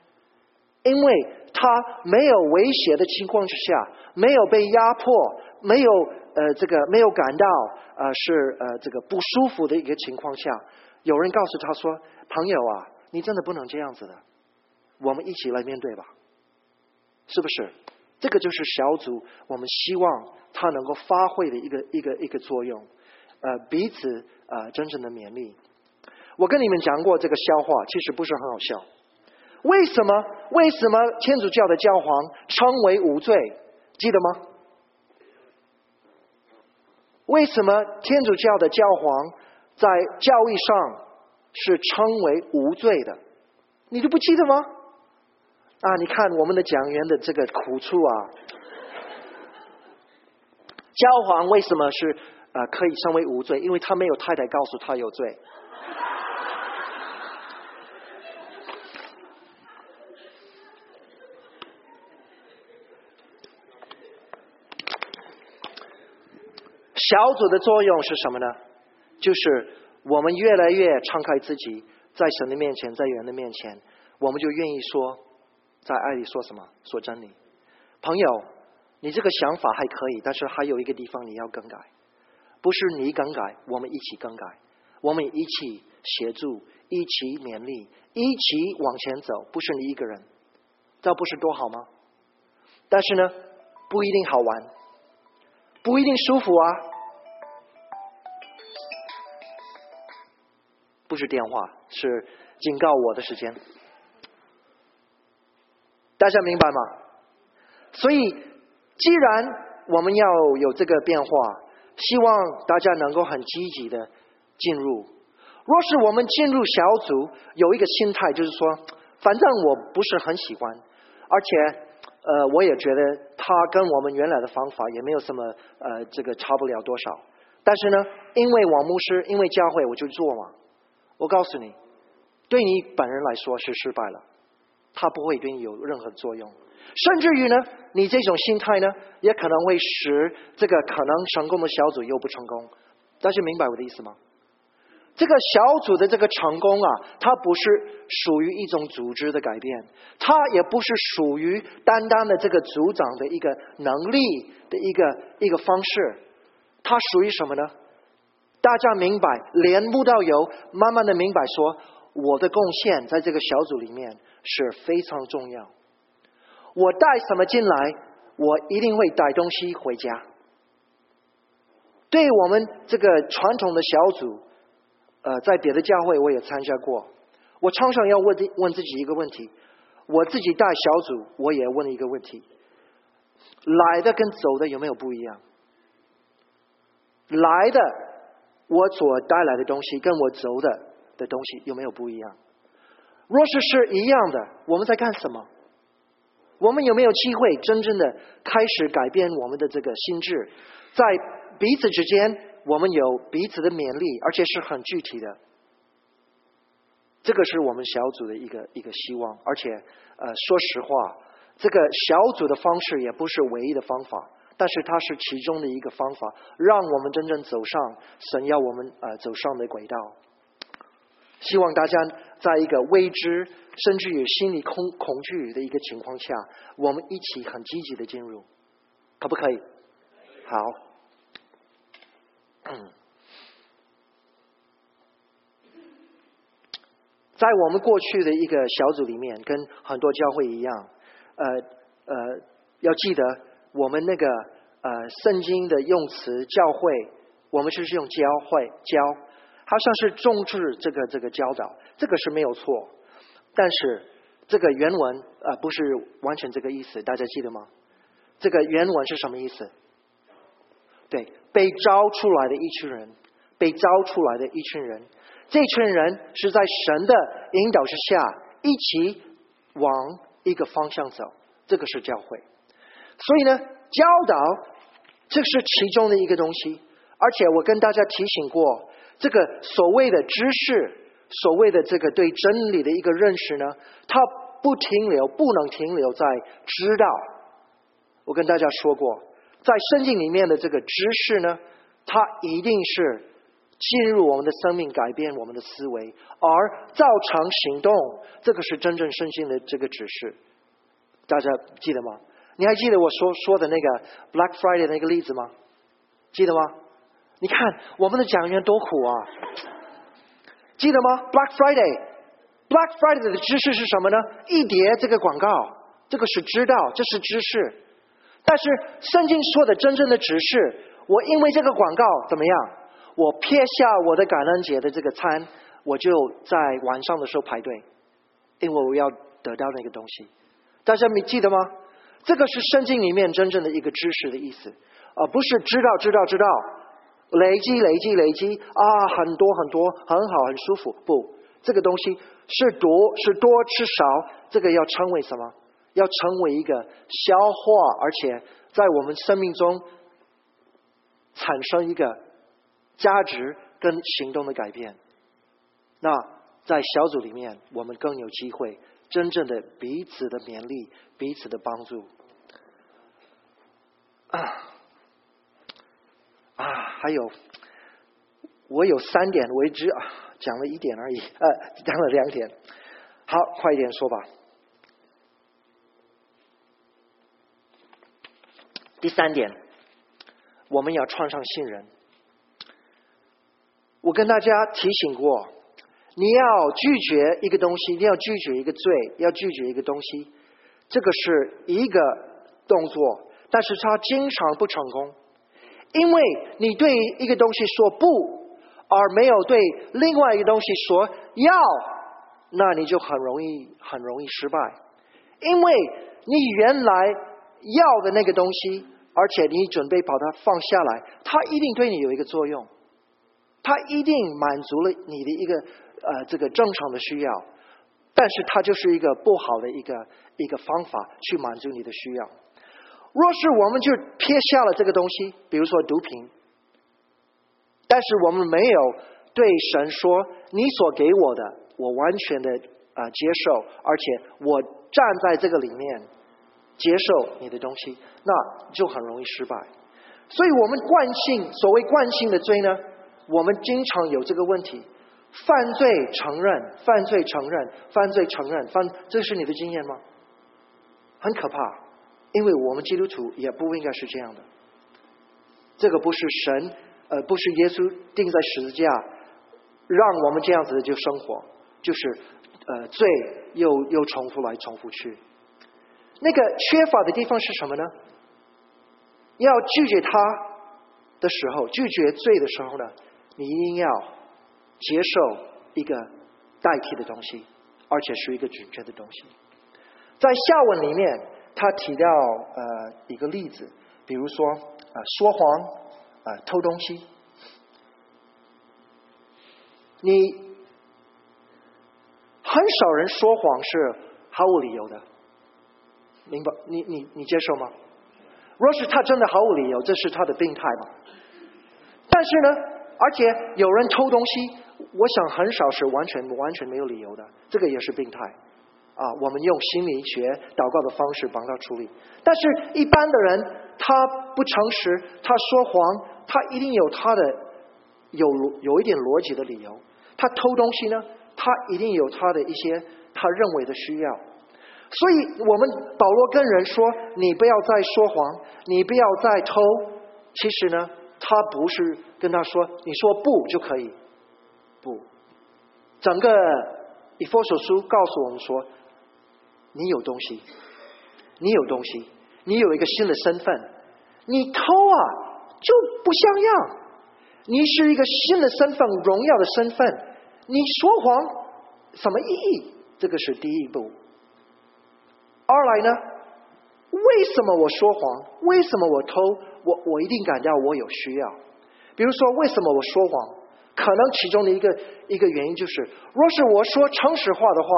因为他没有威胁的情况之下，没有被压迫，没有呃这个没有感到呃是呃这个不舒服的一个情况下，有人告诉他说：“朋友啊，你真的不能这样子的。”我们一起来面对吧，是不是？这个就是小组，我们希望它能够发挥的一个一个一个作用，呃，彼此呃真正的勉励。我跟你们讲过这个笑话，其实不是很好笑。为什么？为什么天主教的教皇称为无罪？记得吗？为什么天主教的教皇在教义上是称为无罪的？你都不记得吗？啊！你看我们的讲员的这个苦处啊，教皇为什么是呃可以称为无罪？因为他没有太太告诉他有罪。小组的作用是什么呢？就是我们越来越敞开自己，在神的面前，在人的面前，我们就愿意说。在爱里说什么？说真理，朋友，你这个想法还可以，但是还有一个地方你要更改，不是你更改，我们一起更改，我们一起协助，一起勉励，一起往前走，不是你一个人，这不是多好吗？但是呢，不一定好玩，不一定舒服啊，不是电话，是警告我的时间。大家明白吗？所以，既然我们要有这个变化，希望大家能够很积极的进入。若是我们进入小组，有一个心态就是说，反正我不是很喜欢，而且呃，我也觉得他跟我们原来的方法也没有什么呃，这个差不了多少。但是呢，因为王牧师，因为教会，我就做嘛。我告诉你，对你本人来说是失败了，他不会对你有任何作用。甚至于呢，你这种心态呢，也可能会使这个可能成功的小组又不成功。大家明白我的意思吗？这个小组的这个成功啊，它不是属于一种组织的改变，它也不是属于单单的这个组长的一个能力的一个一个方式，它属于什么呢？大家明白，连慕到有，慢慢的明白，说我的贡献在这个小组里面是非常重要。我带什么进来，我一定会带东西回家。对我们这个传统的小组，呃，在别的教会我也参加过。我常常要问问自己一个问题：我自己带小组，我也问一个问题：来的跟走的有没有不一样？来的，我所带来的东西跟我走的的东西有没有不一样？若是是一样的，我们在干什么？我们有没有机会真正的开始改变我们的这个心智？在彼此之间，我们有彼此的勉励，而且是很具体的。这个是我们小组的一个一个希望，而且呃，说实话，这个小组的方式也不是唯一的方法，但是它是其中的一个方法，让我们真正走上神要我们呃走上的轨道。希望大家在一个未知甚至于心理恐恐惧的一个情况下，我们一起很积极的进入，可不可以？好。嗯，在我们过去的一个小组里面，跟很多教会一样，呃呃，要记得我们那个呃圣经的用词教会，我们就是用教会教，好像是重视这个这个教导，这个是没有错，但是这个原文呃不是完全这个意思，大家记得吗？这个原文是什么意思？对，被招出来的一群人，被招出来的一群人，这群人是在神的引导之下，一起往一个方向走，这个是教会。所以呢，教导这是其中的一个东西，而且我跟大家提醒过，这个所谓的知识，所谓的这个对真理的一个认识呢，它不停留，不能停留在知道。我跟大家说过。在圣经里面的这个知识呢，它一定是进入我们的生命，改变我们的思维，而造成行动。这个是真正圣经的这个指示。大家记得吗？你还记得我说说的那个 Black Friday 那个例子吗？记得吗？你看我们的讲员多苦啊！记得吗？Black Friday，Black Friday 的知识是什么呢？一叠这个广告，这个是知道，这是知识。但是圣经说的真正的指示，我因为这个广告怎么样？我撇下我的感恩节的这个餐，我就在晚上的时候排队，因为我要得到那个东西。大家没记得吗？这个是圣经里面真正的一个知识的意思，而不是知道知道知道，累积累积累积啊，很多很多，很好很舒服。不，这个东西是多是多吃少，这个要称为什么？要成为一个消化，而且在我们生命中产生一个价值跟行动的改变。那在小组里面，我们更有机会真正的彼此的勉励，彼此的帮助。啊啊，还有，我有三点，为之啊讲了一点而已，呃，讲了两点。好，快一点说吧。第三点，我们要创上信任。我跟大家提醒过，你要拒绝一个东西，你要拒绝一个罪，要拒绝一个东西，这个是一个动作，但是它经常不成功，因为你对一个东西说不，而没有对另外一个东西说要，那你就很容易很容易失败，因为你原来。要的那个东西，而且你准备把它放下来，它一定对你有一个作用。他一定满足了你的一个呃这个正常的需要，但是它就是一个不好的一个一个方法去满足你的需要。若是我们就撇下了这个东西，比如说毒品，但是我们没有对神说：“你所给我的，我完全的啊接受，而且我站在这个里面接受你的东西”，那就很容易失败。所以我们惯性，所谓惯性的罪呢，我们经常有这个问题：犯罪承认，犯罪承认，犯罪承认，犯，这是你的经验吗？很可怕。因为我们基督徒也不应该是这样的，这个不是神，呃，不是耶稣钉在十字架，让我们这样子就生活，就是呃罪又又重复来重复去。那个缺乏的地方是什么呢？要拒绝他的时候，拒绝罪的时候呢，你一定要接受一个代替的东西，而且是一个准确的东西。在下文里面。他提到呃一个例子，比如说啊说谎啊偷东西，你很少人说谎是毫无理由的，明白？你你你接受吗？若是他真的毫无理由，这是他的病态嘛？但是呢，而且有人偷东西，我想很少是完全完全没有理由的，这个也是病态。啊，我们用心理学祷告的方式帮他处理。但是，一般的人他不诚实，他说谎，他一定有他的有有一点逻辑的理由。他偷东西呢，他一定有他的一些他认为的需要。所以我们保罗跟人说：“你不要再说谎，你不要再偷。”其实呢，他不是跟他说：“你说不就可以。”不，整个以佛所书告诉我们说。你有东西，你有东西，你有一个新的身份。你偷啊，就不像样。你是一个新的身份，荣耀的身份。你说谎，什么意义？这个是第一步。二来呢？为什么我说谎？为什么我偷？我我一定感到我有需要。比如说，为什么我说谎？可能其中的一个一个原因就是，若是我说诚实话的话。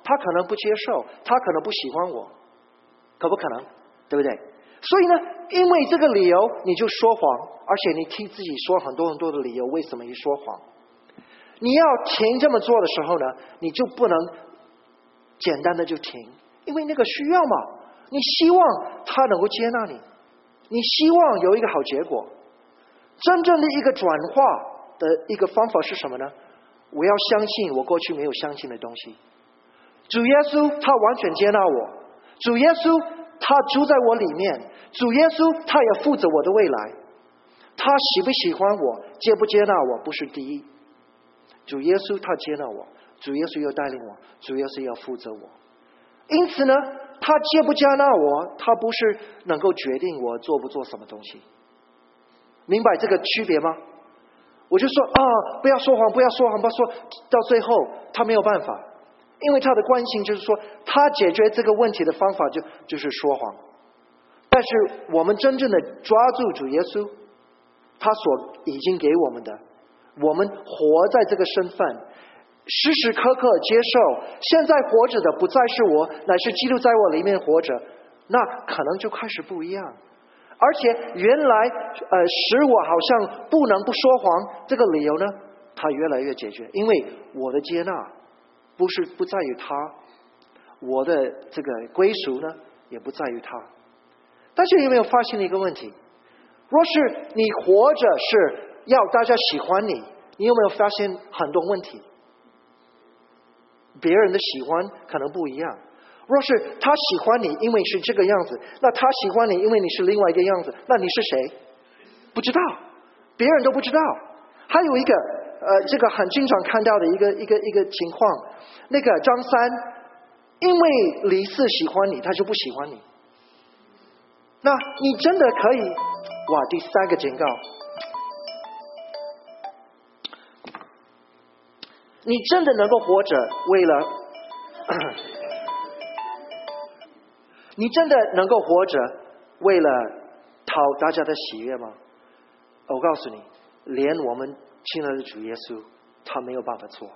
他可能不接受，他可能不喜欢我，可不可能？对不对？所以呢，因为这个理由，你就说谎，而且你替自己说很多很多的理由，为什么一说谎？你要停这么做的时候呢，你就不能简单的就停，因为那个需要嘛，你希望他能够接纳你，你希望有一个好结果。真正的一个转化的一个方法是什么呢？我要相信我过去没有相信的东西。主耶稣他完全接纳我，主耶稣他住在我里面，主耶稣他也负责我的未来，他喜不喜欢我，接不接纳我不是第一，主耶稣他接纳我，主耶稣要带领我，主耶稣要负责我，因此呢，他接不接纳我，他不是能够决定我做不做什么东西，明白这个区别吗？我就说啊，不要说谎，不要说谎，不要说到最后他没有办法。因为他的关心就是说，他解决这个问题的方法就就是说谎。但是我们真正的抓住主耶稣，他所已经给我们的，我们活在这个身份，时时刻刻接受。现在活着的不再是我，乃是基督在我里面活着。那可能就开始不一样。而且原来呃使我好像不能不说谎这个理由呢，他越来越解决，因为我的接纳。不是不在于他，我的这个归属呢，也不在于他。但是有没有发现一个问题？若是你活着是要大家喜欢你，你有没有发现很多问题？别人的喜欢可能不一样。若是他喜欢你，因为是这个样子，那他喜欢你，因为你是另外一个样子，那你是谁？不知道，别人都不知道。还有一个。呃，这个很经常看到的一个一个一个情况，那个张三，因为李四喜欢你，他就不喜欢你。那你真的可以？哇，第三个警告，你真的能够活着为了？你真的能够活着为了讨大家的喜悦吗？我告诉你，连我们。亲爱的主耶稣，他没有办法做。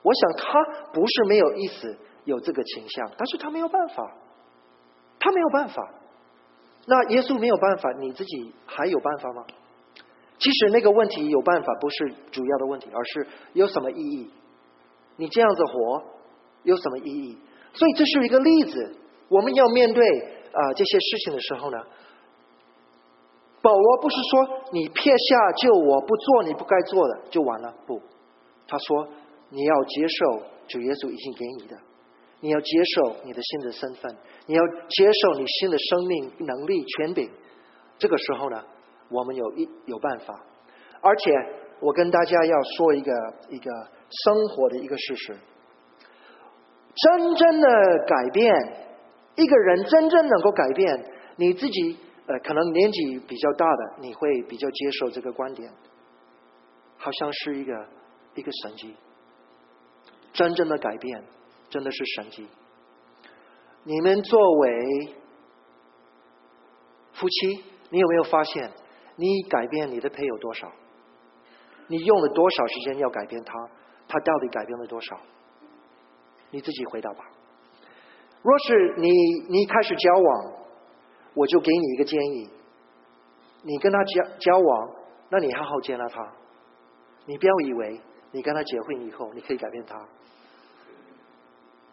我想他不是没有意思有这个倾向，但是他没有办法，他没有办法。那耶稣没有办法，你自己还有办法吗？其实那个问题有办法不是主要的问题，而是有什么意义？你这样子活有什么意义？所以这是一个例子。我们要面对啊这些事情的时候呢，保罗不是说你撇下就我不做你不该做的就完了，不，他说你要接受主耶稣已经给你的，你要接受你的新的身份，你要接受你新的生命能力权柄。这个时候呢？我们有一有办法，而且我跟大家要说一个一个生活的一个事实：真正的改变，一个人真正能够改变，你自己呃，可能年纪比较大的，你会比较接受这个观点，好像是一个一个神迹。真正的改变，真的是神迹。你们作为夫妻，你有没有发现？你改变你的配偶多少？你用了多少时间要改变他？他到底改变了多少？你自己回答吧。若是你你开始交往，我就给你一个建议：你跟他交交往，那你好好接纳他。你不要以为你跟他结婚以后，你可以改变他。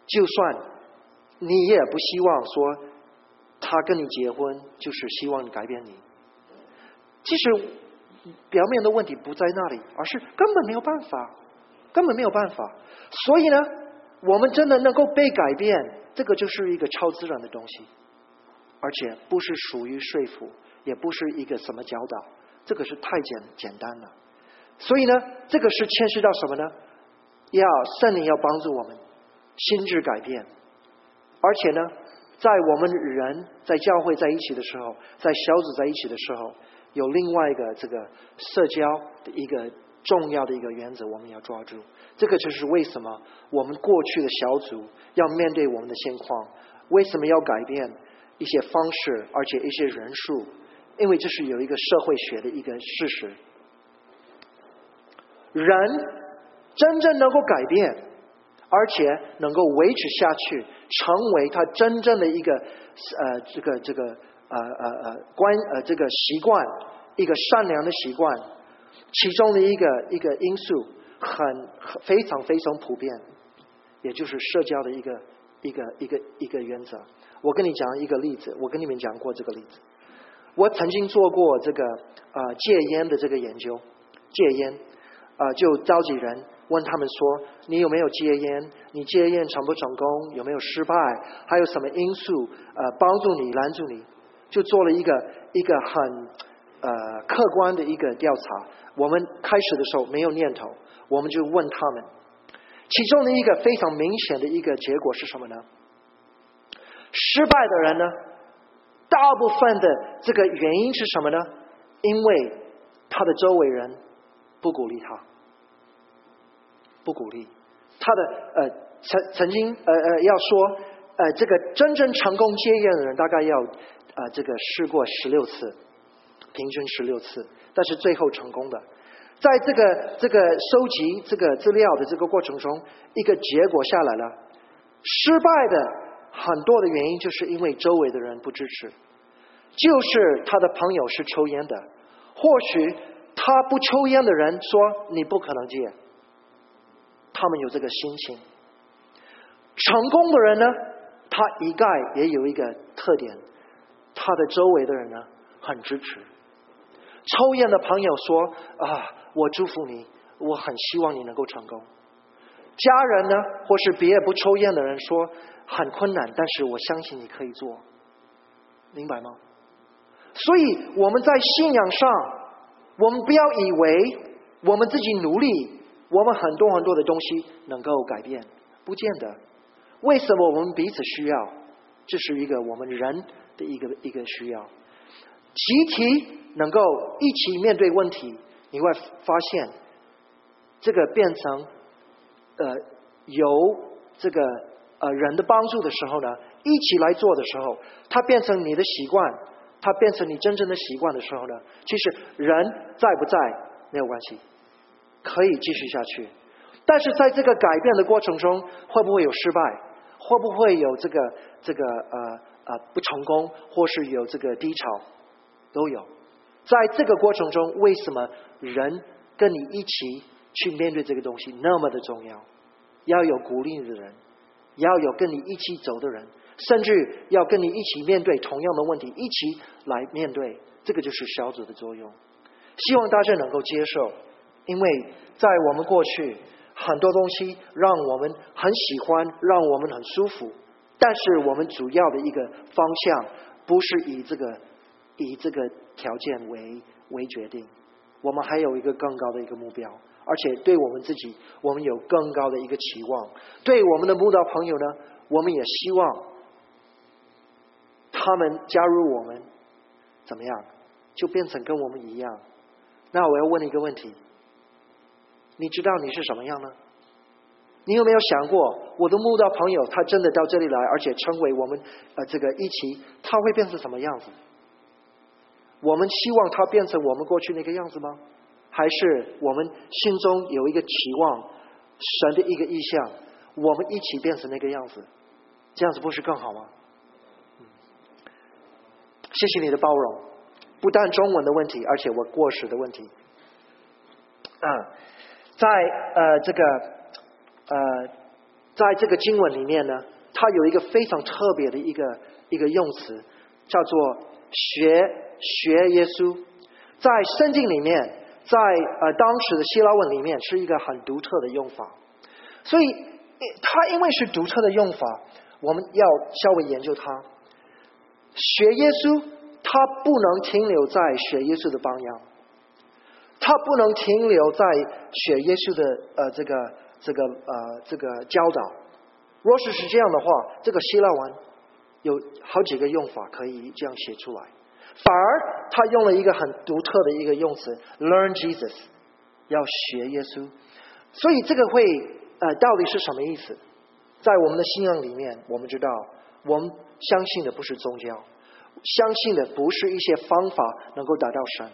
就算你也不希望说他跟你结婚，就是希望你改变你。其实表面的问题不在那里，而是根本没有办法，根本没有办法。所以呢，我们真的能够被改变，这个就是一个超自然的东西，而且不是属于说服，也不是一个什么教导，这个是太简简单了。所以呢，这个是牵涉到什么呢？要圣灵要帮助我们心智改变，而且呢，在我们人在教会在一起的时候，在小组在一起的时候。有另外一个这个社交的一个重要的一个原则，我们要抓住。这个就是为什么我们过去的小组要面对我们的现况，为什么要改变一些方式，而且一些人数？因为这是有一个社会学的一个事实：人真正能够改变，而且能够维持下去，成为他真正的一个呃，这个这个。呃呃呃，关呃这个习惯，一个善良的习惯，其中的一个一个因素，很非常非常普遍，也就是社交的一个一个一个一个原则。我跟你讲一个例子，我跟你们讲过这个例子。我曾经做过这个呃戒烟的这个研究，戒烟啊，就召集人问他们说，你有没有戒烟？你戒烟成不成功？有没有失败？还有什么因素呃帮助你拦住你？就做了一个一个很呃客观的一个调查。我们开始的时候没有念头，我们就问他们，其中的一个非常明显的一个结果是什么呢？失败的人呢，大部分的这个原因是什么呢？因为他的周围人不鼓励他，不鼓励他的呃曾曾经呃呃要说呃这个真正成功戒烟的人大概要。啊，这个试过十六次，平均十六次，但是最后成功的，在这个这个收集这个资料的这个过程中，一个结果下来了，失败的很多的原因就是因为周围的人不支持，就是他的朋友是抽烟的，或许他不抽烟的人说你不可能戒，他们有这个心情，成功的人呢，他一概也有一个特点。他的周围的人呢，很支持。抽烟的朋友说：“啊，我祝福你，我很希望你能够成功。”家人呢，或是别不抽烟的人说：“很困难，但是我相信你可以做。”明白吗？所以我们在信仰上，我们不要以为我们自己努力，我们很多很多的东西能够改变，不见得。为什么我们彼此需要？这是一个我们人。的一个一个需要，集体能够一起面对问题，你会发现这个变成呃由这个呃人的帮助的时候呢，一起来做的时候，它变成你的习惯，它变成你真正的习惯的时候呢，其实人在不在没有关系，可以继续下去。但是在这个改变的过程中，会不会有失败？会不会有这个这个呃呃不成功，或是有这个低潮？都有。在这个过程中，为什么人跟你一起去面对这个东西那么的重要？要有鼓励的人，要有跟你一起走的人，甚至要跟你一起面对同样的问题，一起来面对。这个就是小组的作用。希望大家能够接受，因为在我们过去很多东西让我们很喜欢，让我们很舒服，但是我们主要的一个方向不是以这个以这个条件为为决定，我们还有一个更高的一个目标，而且对我们自己，我们有更高的一个期望。对我们的慕道朋友呢，我们也希望他们加入我们，怎么样，就变成跟我们一样。那我要问你一个问题：你知道你是什么样呢？你有没有想过，我的慕道朋友他真的到这里来，而且成为我们呃这个一起，他会变成什么样子？我们希望他变成我们过去那个样子吗？还是我们心中有一个期望，神的一个意向，我们一起变成那个样子？这样子不是更好吗？谢谢你的包容。不但中文的问题，而且我过时的问题。啊，在呃这个呃在这个经文里面呢，它有一个非常特别的一个一个用词，叫做学学耶稣。在圣经里面，在呃当时的希腊文里面，是一个很独特的用法。所以它因为是独特的用法，我们要稍微研究它。学耶稣。他不能停留在学耶稣的榜样，他不能停留在学耶稣的呃这个这个呃这个教导。若是是这样的话，这个希腊文有好几个用法可以这样写出来。反而他用了一个很独特的一个用词，learn Jesus，要学耶稣。所以这个会呃到底是什么意思？在我们的信仰里面，我们知道我们相信的不是宗教。相信的不是一些方法能够达到神，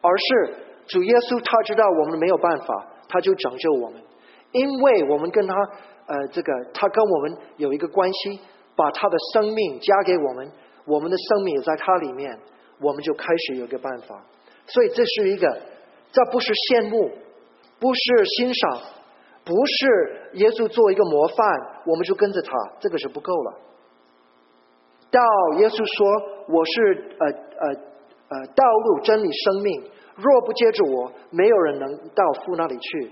而是主耶稣他知道我们没有办法，他就拯救我们，因为我们跟他呃这个他跟我们有一个关系，把他的生命加给我们，我们的生命也在他里面，我们就开始有个办法。所以这是一个，这不是羡慕，不是欣赏，不是耶稣做一个模范，我们就跟着他，这个是不够了。到耶稣说。我是呃呃呃道路真理生命，若不接着我，没有人能到父那里去，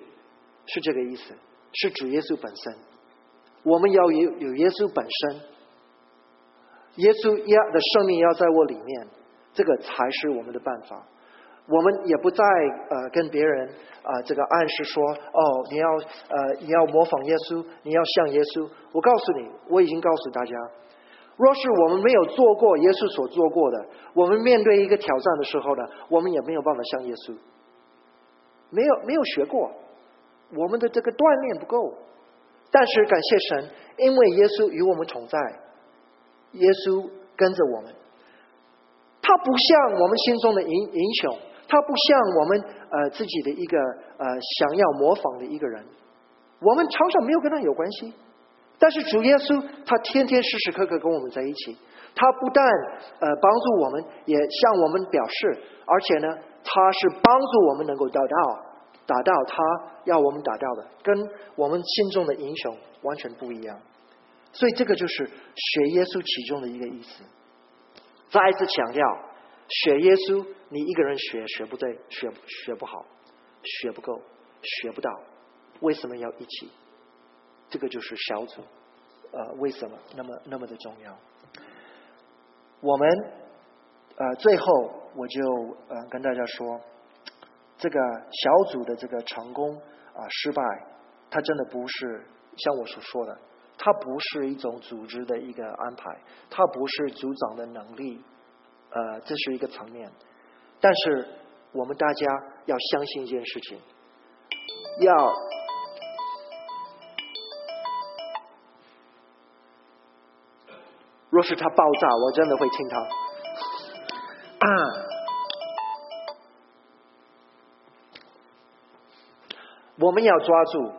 是这个意思，是主耶稣本身。我们要有有耶稣本身，耶稣要的生命要在我里面，这个才是我们的办法。我们也不再呃跟别人啊这个暗示说哦你要呃你要模仿耶稣，你要像耶稣。我告诉你，我已经告诉大家。若是我们没有做过耶稣所做过的，我们面对一个挑战的时候呢，我们也没有办法像耶稣，没有没有学过，我们的这个锻炼不够。但是感谢神，因为耶稣与我们同在，耶稣跟着我们，他不像我们心中的英英雄，他不像我们呃自己的一个呃想要模仿的一个人，我们常常没有跟他有关系。但是主耶稣他天天时时刻刻跟我们在一起，他不但呃帮助我们，也向我们表示，而且呢，他是帮助我们能够得到打到他要我们打到的，跟我们心中的英雄完全不一样。所以这个就是学耶稣其中的一个意思。再一次强调，学耶稣，你一个人学学不对，学学不好，学不够，学不到，为什么要一起？这个就是小组，呃，为什么那么那么的重要？我们呃，最后我就呃跟大家说，这个小组的这个成功啊失败，它真的不是像我所说的，它不是一种组织的一个安排，它不是组长的能力，呃，这是一个层面。但是我们大家要相信一件事情，要。若是它爆炸，我真的会听它。我们要抓住，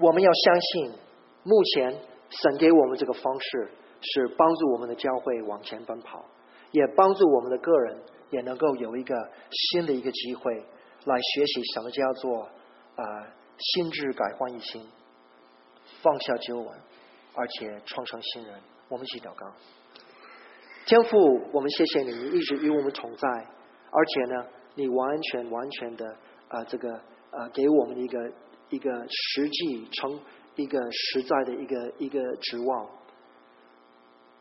我们要相信，目前神给我们这个方式是帮助我们的教会往前奔跑，也帮助我们的个人也能够有一个新的一个机会来学习什么叫做啊心智改换一新，放下旧闻，而且创成新人。我们一起祷告，天父，我们谢谢你，你一直与我们同在，而且呢，你完全完全的啊这个。呃，给我们的一个一个实际成一个实在的一个一个指望。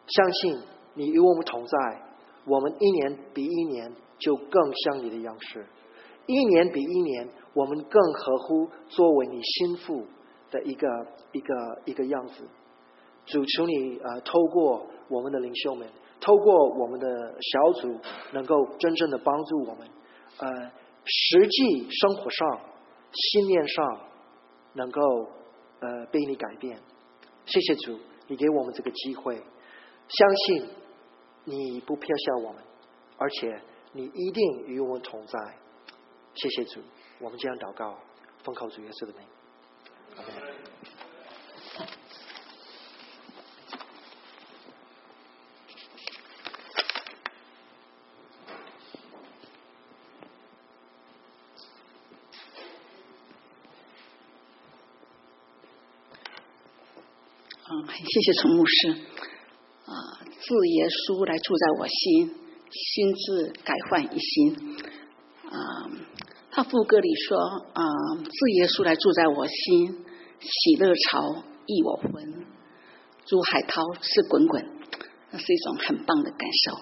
相信你与我们同在，我们一年比一年就更像你的样式，一年比一年我们更合乎作为你心腹的一个一个一个样子。主求你呃，透过我们的领袖们，透过我们的小组，能够真正的帮助我们，呃，实际生活上。信念上能够呃被你改变，谢谢主，你给我们这个机会，相信你不偏向我们，而且你一定与我们同在，谢谢主，我们这样祷告，奉靠主耶稣的名。谢谢陈牧师啊，字耶稣来住在我心，心智改换一新啊。他副歌里说啊，字耶稣来住在我心，喜乐潮溢我魂，如海涛似滚滚，那是一种很棒的感受。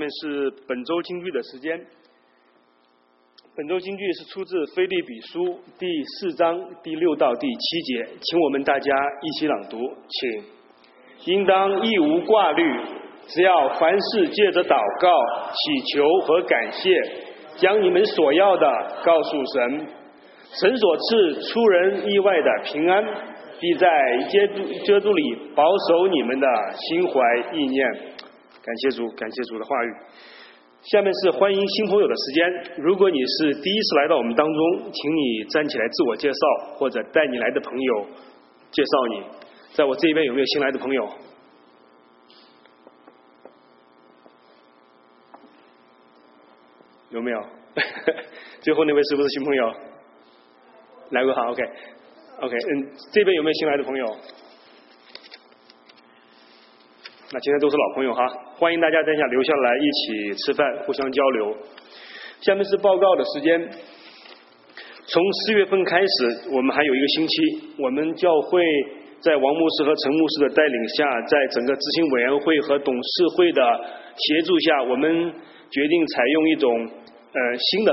面是本周京剧的时间。本周京剧是出自《菲利比书》第四章第六到第七节，请我们大家一起朗读，请。应当一无挂虑，只要凡事借着祷告、祈求和感谢，将你们所要的告诉神。神所赐出人意外的平安，必在基督基督里保守你们的心怀意念。感谢主，感谢主的话语。下面是欢迎新朋友的时间。如果你是第一次来到我们当中，请你站起来自我介绍，或者带你来的朋友介绍你。在我这边有没有新来的朋友？有没有？最后那位是不是新朋友？来过哈，OK，OK，嗯，这边有没有新来的朋友？那今天都是老朋友哈，欢迎大家等一下留下来一起吃饭，互相交流。下面是报告的时间。从四月份开始，我们还有一个星期，我们教会在王牧师和陈牧师的带领下，在整个执行委员会和董事会的协助下，我们决定采用一种呃新的